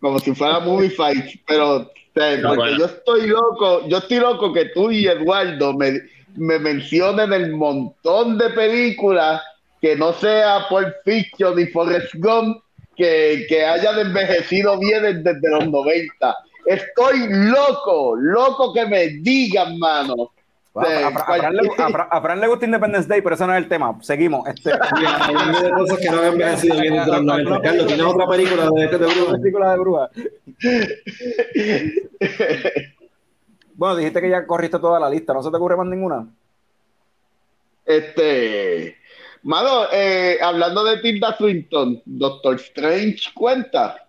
Como si fuera Movie Fight. Pero, o sea, No, porque bueno. yo estoy loco, yo estoy loco que tú y Eduardo me, me mencionen el montón de películas que no sea Pulp Fiction ni Forrest Gump que, que hayan envejecido bien desde los 90. Estoy loco, loco que me digan, mano. A, Fran le, gusta Independence Day, pero ese no es el tema. Seguimos. Este, hablando de cosas que no han envejecido bien desde los 90. Carlos, ¿tienes otra película de, de película de bruja. Bueno, dijiste que ya corriste toda la lista. ¿No se te ocurre más ninguna? Este, mano, eh, hablando de Tilda Swinton, Doctor Strange cuenta.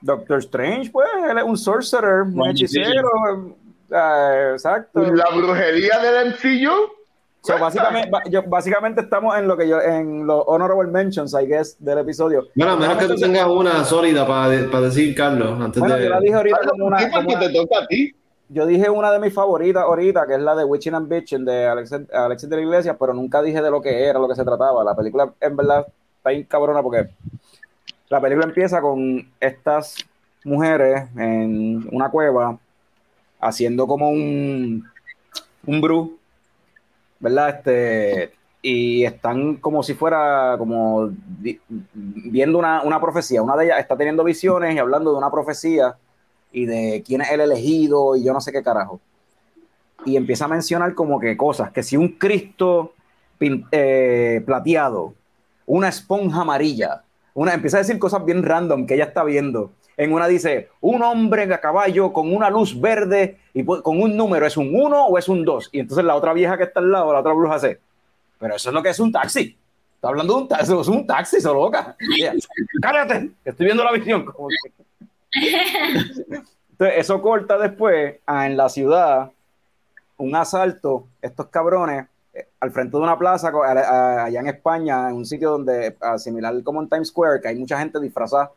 Doctor Strange, pues, él es un sorcerer, un hechicero. Eh, exacto. La brujería del MCU. So, básicamente, yo- básicamente estamos en lo que yo, en los honorable mentions, I guess, del episodio. Bueno, a menos que tú tengas una sólida para, para decir, Carlos, antes Bueno, yo la de... dije ahorita como una, como te toca a ti. yo dije una de mis favoritas ahorita, que es la de Witching and Bitching de Alexis, Alexis de la Iglesia, pero nunca dije de lo que era, lo que se trataba. La película, en verdad, está bien cabrona porque la película empieza con estas mujeres en una cueva haciendo como un, un ¿verdad? Este, y están como si fuera como viendo una, una profecía. Una de ellas está teniendo visiones y hablando de una profecía y de quién es el elegido y yo no sé qué carajo. Y empieza a mencionar como que cosas, que si un Cristo eh, plateado, una esponja amarilla, una, empieza a decir cosas bien random que ella está viendo. En una dice, un hombre a caballo con una luz verde y con un número, ¿es un 1 o es un 2? Y entonces la otra vieja que está al lado, la otra bruja hace, pero eso es lo que es un taxi. Está hablando de un taxi, es un taxi, eso loca. Y ella, Cállate, estoy viendo la visión. Como que- entonces, eso corta después a en la ciudad un asalto, estos cabrones, eh, al frente de una plaza, allá en España, en un sitio donde, similar como en Times Square, que hay mucha gente disfrazada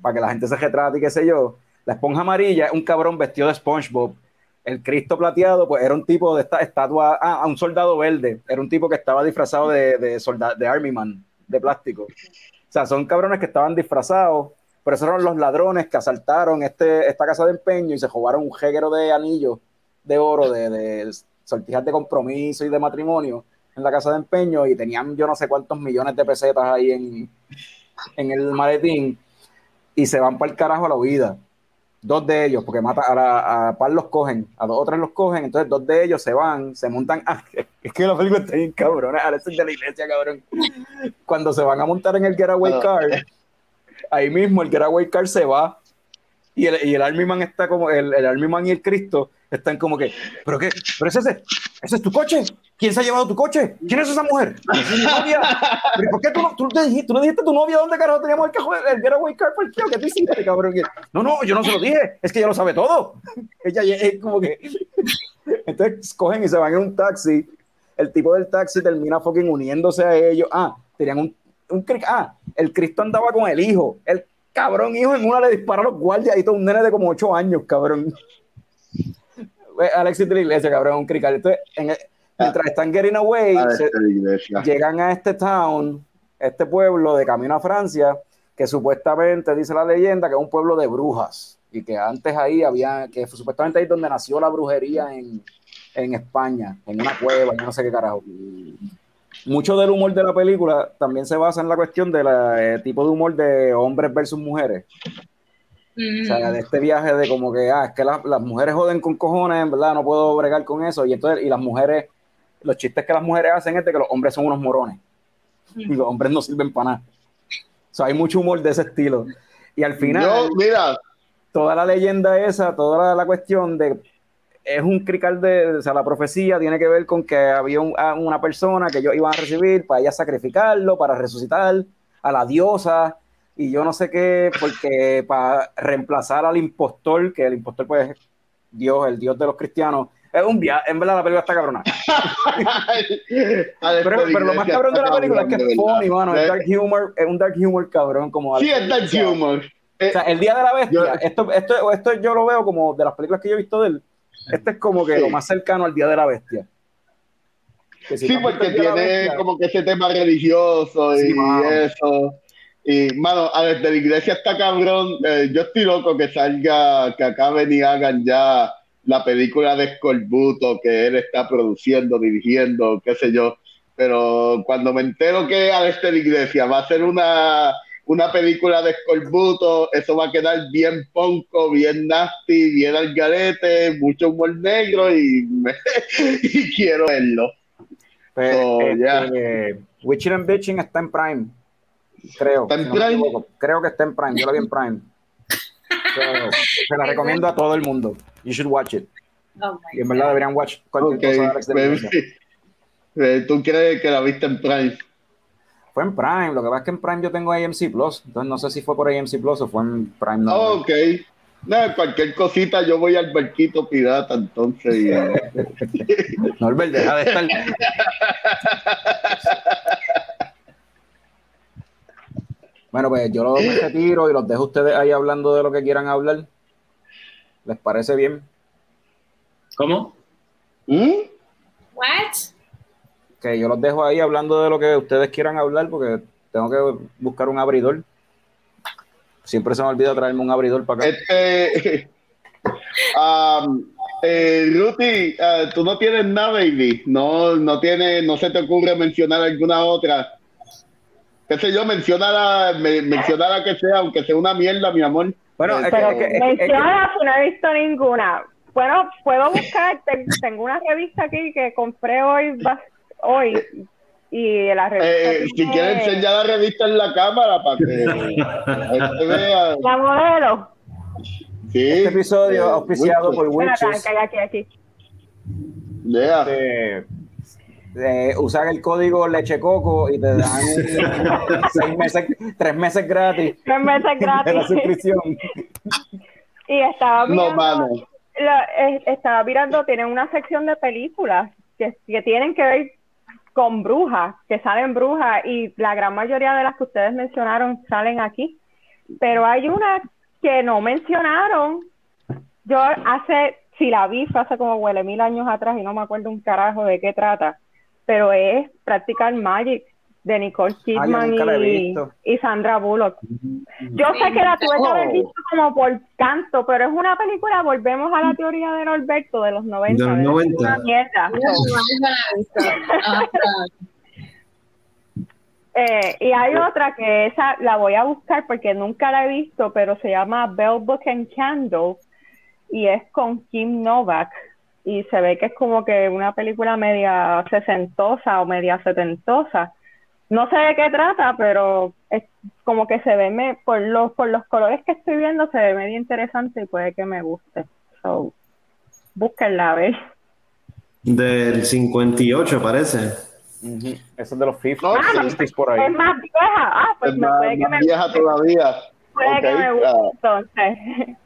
para que la gente se retrate y qué sé yo. La esponja amarilla es un cabrón vestido de SpongeBob. El Cristo plateado, pues era un tipo de esta estatua, ah, un soldado verde, era un tipo que estaba disfrazado de, de, de Army Man, de plástico. O sea, son cabrones que estaban disfrazados, pero esos eran los ladrones que asaltaron este, esta casa de empeño y se robaron un jeguero de anillos de oro, de, de sortijas de compromiso y de matrimonio en la casa de empeño y tenían yo no sé cuántos millones de pesetas ahí en, en el maletín y se van para el carajo a la huida. Dos de ellos, porque mata a, la, a par los cogen, a dos o tres los cogen, entonces dos de ellos se van, se montan. ah, es que la película está bien cabrón, es de la iglesia, cabrón. Cuando se van a montar en el getaway car, ahí mismo el getaway car se va y el, y el Army Man está como, el, el Army Man y el Cristo están como que, ¿pero qué? ¿Pero es ese? ¿Ese es tu coche? ¿Quién se ha llevado tu coche? ¿Quién es esa mujer? ¿Es mi novia? ¿Pero por qué tú, no- tú, le dijiste, tú le dijiste a tu novia dónde carajo teníamos el cajón, el getaway car parqueado? ¿Qué te hiciste, cabrón? No, no, yo no se lo dije, es que ella lo sabe todo. Ella es como que... Entonces cogen y se van en un taxi. El tipo del taxi termina fucking uniéndose a ellos. Ah, tenían un, un Ah, el Cristo andaba con el hijo. El cabrón hijo en una le dispara a los guardias y todo un nene de como 8 años, cabrón. Alexis de la iglesia, cabrón, un crical. Entonces, en el- mientras están getting away, A se- esta iglesia. llegan a este town, este pueblo de camino a Francia, que supuestamente dice la leyenda que es un pueblo de brujas y que antes ahí había, que fue supuestamente ahí donde nació la brujería en, en España, en una cueva, yo no sé qué carajo. Mucho del humor de la película también se basa en la cuestión del tipo de humor de hombres versus mujeres. O sea, de este viaje de como que, ah, es que las, las mujeres joden con cojones, en verdad, no puedo bregar con eso. Y entonces, y las mujeres, los chistes que las mujeres hacen es de que los hombres son unos morones. Y los hombres no sirven para nada. O sea, hay mucho humor de ese estilo. Y al final, Yo, mira, toda la leyenda esa, toda la, la cuestión de es un crical de, o sea, la profecía tiene que ver con que había un- a una persona que ellos iban a recibir para ella sacrificarlo, para resucitar a la diosa y yo no sé qué, porque para reemplazar al impostor, que el impostor pues Dios, el Dios de los cristianos. Es un viaje, en verdad la película está cabrona. pero, pero lo más cabrón de la película es que es funny, mano. Es dark humor, es un dark humor cabrón. Como sí, es dark humor. O sea, el Día de la Bestia, esto, esto, esto yo lo veo como de las películas que yo he visto de él. Este es como que lo más cercano al Día de la Bestia. sí, porque tiene como que ese tema religioso y eso. Y, mano, a ver, de la iglesia está cabrón. Eh, yo estoy loco que salga, que acaben y hagan ya la película de Scorbuto que él está produciendo, dirigiendo, qué sé yo. Pero cuando me entero que a de la iglesia va a ser una, una película de Scorbuto, eso va a quedar bien ponco, bien nasty, bien al garete, mucho humor negro y, y quiero verlo. Pues, este, Witcher and Bitching está en Prime. Creo. creo que está en Prime. Yo lo vi en Prime. se la recomiendo a todo el mundo. You should watch it. Oh y en verdad deberían watch cualquier cosa de eh, ¿Tú crees que la viste en Prime? Fue en Prime. Lo que pasa es que en Prime yo tengo AMC Plus. Entonces no sé si fue por AMC Plus o fue en Prime. No, ok. No, cualquier cosita yo voy al barquito pirata entonces. Y... no, el deja de estar. Bueno, pues yo lo retiro y los dejo ustedes ahí hablando de lo que quieran hablar. ¿Les parece bien? ¿Cómo? ¿Mm? What? Que yo los dejo ahí hablando de lo que ustedes quieran hablar porque tengo que buscar un abridor. Siempre se me olvida traerme un abridor para acá. Este, um, eh, Ruti, uh, tú no tienes nada, baby. No, no, tiene, no se te ocurre mencionar alguna otra qué sé yo, menciona la, menciona la que sea, aunque sea una mierda, mi amor. Bueno, es pero que, menciona no he visto ninguna. Bueno, puedo buscar, tengo una revista aquí que compré hoy, hoy y la revista. Eh, si quieres enseñar la revista en la cámara para que este vea. La modelo. Sí. Este episodio eh, auspiciado por Witches. Aquí, aquí. Yeah. Este, eh, usan el código leche coco y te dan seis meses, tres meses gratis. Tres meses gratis. De la suscripción. y estaba mirando, eh, estaba mirando, tienen una sección de películas que, que tienen que ver con brujas, que salen brujas, y la gran mayoría de las que ustedes mencionaron salen aquí. Pero hay una que no mencionaron. Yo hace, si la vi, fue hace como huele mil años atrás y no me acuerdo un carajo de qué trata pero es Practical Magic de Nicole Kidman y, Sandra Bullock. Yo sé que la tuve que haber visto como por canto, pero es una película, volvemos a la teoría de Norberto de los 90. De los Una mierda. eh, y hay otra que esa la voy a buscar porque nunca la he visto, pero se llama Bell Book and Candle y es con Kim Novak y se ve que es como que una película media sesentosa o media setentosa. No sé de qué trata, pero es como que se ve por los por los colores que estoy viendo se ve medio interesante y puede que me guste. So, búsquenla a ver. Del 58 parece. Eso es de los 50 ah, por ahí. Es más vieja. Ah, pues me puede que me vieja todavía. Puede que me guste entonces.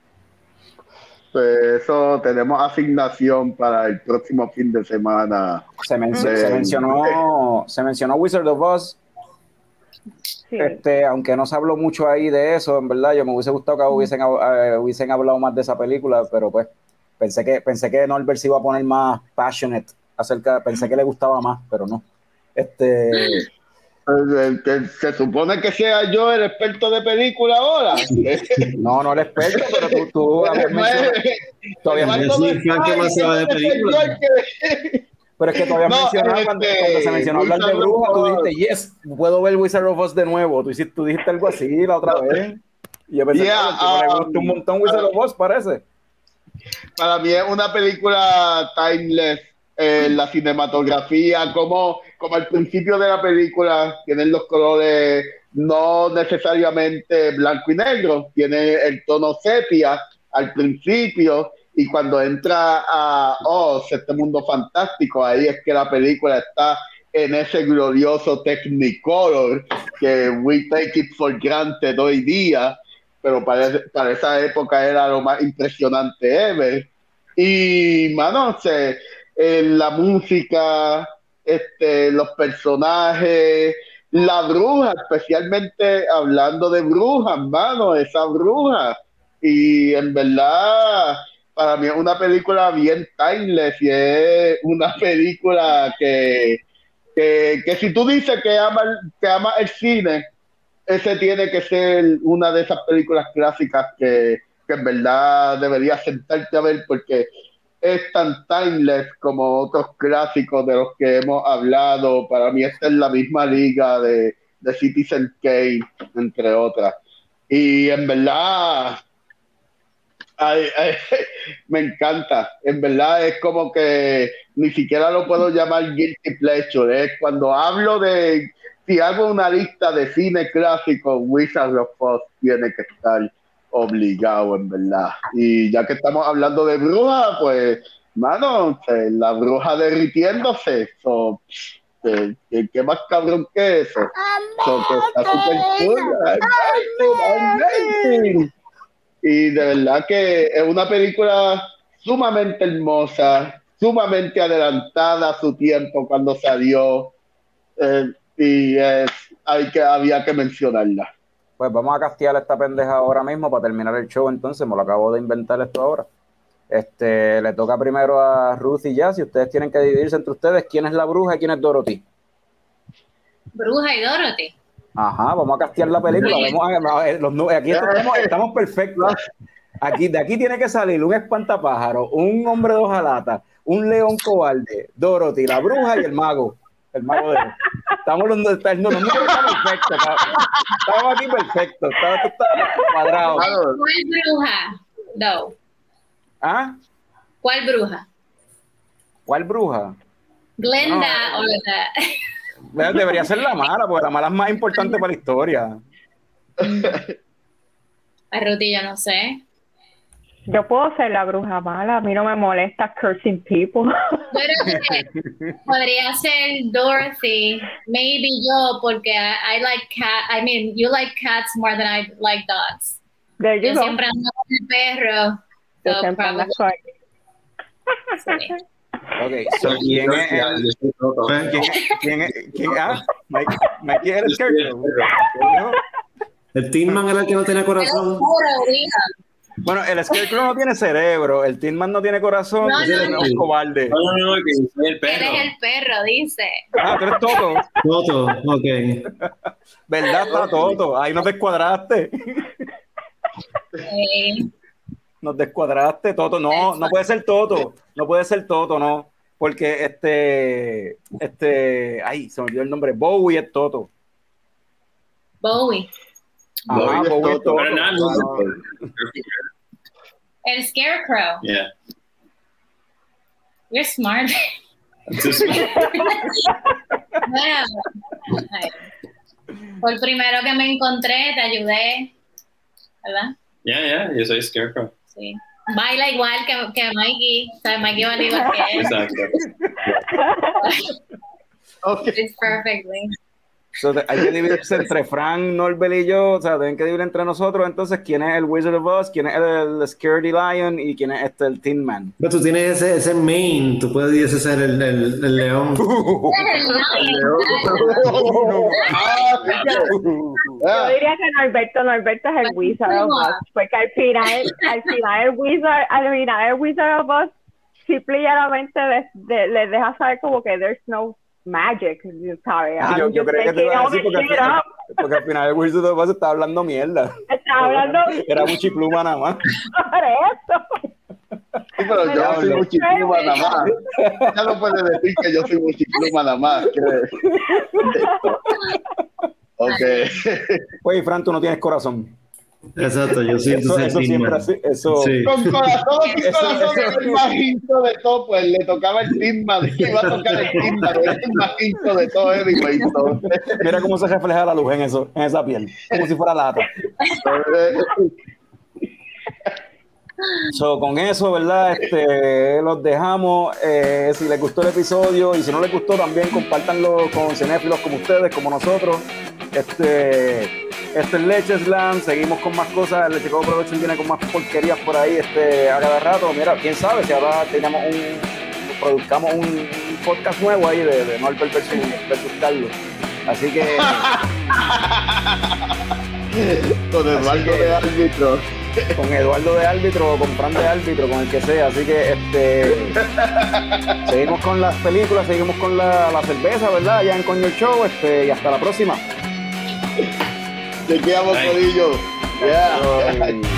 Pues eso tenemos asignación para el próximo fin de semana. Se, mencionó, se mencionó Wizard of Oz. Este, aunque no se habló mucho ahí de eso, en verdad, yo me hubiese gustado que hubiesen, eh, hubiesen hablado más de esa película, pero pues pensé que pensé que Norbert se iba a poner más passionate acerca, pensé que le gustaba más, pero no. Este se supone que sea yo el experto de película ahora. No, no el experto, pero tú, tú todavía película. Pero es que todavía no, mencionado, cuando, este, se mencionó hablar de bruja, tú dijiste, yes, puedo ver Wizard of Oz de nuevo. Tú, dijiste algo así la otra vez. Y yo pensé que me um, gustó un montón Wizard of Oz, parece. Para mí es una película timeless eh, la cinematografía, como, como al principio de la película tienen los colores no necesariamente blanco y negro, tiene el tono sepia al principio y cuando entra a oh, este mundo fantástico, ahí es que la película está en ese glorioso Technicolor que we take it for granted hoy día, pero para, para esa época era lo más impresionante ever. Y, mano, se, eh, la música, este, los personajes, la bruja, especialmente hablando de brujas, mano, esa bruja. Y en verdad, para mí es una película bien timeless y es una película que, que, que si tú dices que ama, que ama el cine, ese tiene que ser una de esas películas clásicas que, que en verdad deberías sentarte a ver porque es tan timeless como otros clásicos de los que hemos hablado. Para mí esta es la misma liga de, Citizen Kane, entre otras. Y en verdad, ay, ay, me encanta. En verdad es como que ni siquiera lo puedo llamar guilty pleasure. Cuando hablo de, si hago una lista de cine clásico, Wizard of Oz tiene que estar obligado, en verdad. Y ya que estamos hablando de bruja, pues, mano, eh, la bruja derritiéndose, eso, ¿qué, qué- más cabrón que eso? So, que está. Y de verdad que es una película sumamente hermosa, sumamente adelantada a su tiempo cuando salió, eh, y es, hay que, había que mencionarla. Pues vamos a castear esta pendeja ahora mismo para terminar el show, entonces me lo acabo de inventar esto ahora. Este, le toca primero a Ruth y Jazz y ustedes tienen que dividirse entre ustedes quién es la bruja y quién es Dorothy. Bruja y Dorothy. Ajá, vamos a castear la película. Vamos a, a ver, los aquí estamos, estamos perfectos. Aquí, de aquí tiene que salir un espantapájaro, un hombre de hojalata, un león cobarde, Dorothy, la bruja y el mago. El mago de Estamos los no, no, no, está perfecto. está- Estamos aquí perfectos. Está, esto está cuadrado. ¿Cuál bruja? No. ¿Ah? ¿Cuál bruja? ¿Cuál bruja? Glenda o la... Debería ser la mala, porque la mala es más importante para la historia. A Ruti, yo no sé. Yo puedo ser la bruja mala, a mí no me molesta cursing people. Que podría ser Dorothy, maybe yo, porque I, I like cat. I mean, you like cats more than I like dogs. There you Yo go. siempre ando con el perro. Yo so siempre ando con- sí. Ok, so, ¿quién es el, quién, quién, es- quién, ah, Mike, Mikey es el el. El Tin Man era el que no tenía corazón. Bueno, el Scarecrow no tiene cerebro, el Tin Man no tiene corazón, No, no, es no. un cobarde. No, no, no, que soy el perro. es el perro, dice. Ah, tú eres Toto. Toto, ok. ¿Verdad? Está Toto. Ahí nos descuadraste. Eh, Nos descuadraste, Toto. No, no puede ser Toto. No puede ser Toto, no. Porque este, este, ay, se me olvidó el nombre. Bowie es Toto. Bowie. Ajá, Toto. Ah, El Scarecrow. Yeah. You're smart. Bueno, el primero que me encontré, te ayudé. ¿Verdad? Yeah, yeah, yo soy Scarecrow. Sí. Baila igual que, que Mikey. O sea, Mikey baila igual que él. Exacto. ok. It's perfectly. So, hay que dividirse entre Frank, Norbert y yo. O sea, tienen que dividir entre nosotros. Entonces, ¿quién es el Wizard of Oz? ¿Quién es el, Scaredy Lion? ¿Y quién es este, el Tin Man? Pero tú tienes ese, ese main, tú puedes ser el, el, el león. Yo diría que Norberto, Norberto es el Wizard of Oz, porque al final, al final el Wizard, al final el Wizard of Oz simple y llanamente les, de- les deja saber como que there's no magic, ¿sabes? Ah, yo, yo just creía que te iba a decir porque, al final- porque al final el of Oz estaba hablando mierda. Está hablando Era muchipluma nada más. sobre eso. sí, pero yo soy muchipluma nada más. Ya no puedes decir que yo soy muchipluma nada más. Ok. Oye, Fran, tú no tienes corazón. Exacto, yo sí, Eso, eso siempre así, eso. Sí. Con corazón Eso- corazón eso- es el más hincho de todo, pues le tocaba el Timman, le iba a tocar el Timman, es el más hincho de todo anyway, so. Mira cómo se refleja la luz en eso, en esa piel, como si fuera lata. So, con eso, ¿verdad? Este, los dejamos. Eh, si les gustó el episodio y si no les gustó, también compártanlo con cinéfilos como ustedes, como nosotros. Este, Esto es Leche Slam, seguimos con más cosas. Leche Coco Production viene con más porquerías por ahí este, a cada rato. Mira, quién sabe si ahora tenemos un, produzcamos un, podcast nuevo ahí de, de versus, versus Carlos. Así que. con Eduardo de árbitro. Con Eduardo de árbitro o con Fran de árbitro, con el que sea. Así que este seguimos con las películas, seguimos con la, la cerveza, ¿verdad? Ya en Coño Show, este, y hasta la próxima. Te quedamos, Codillo. Yeah.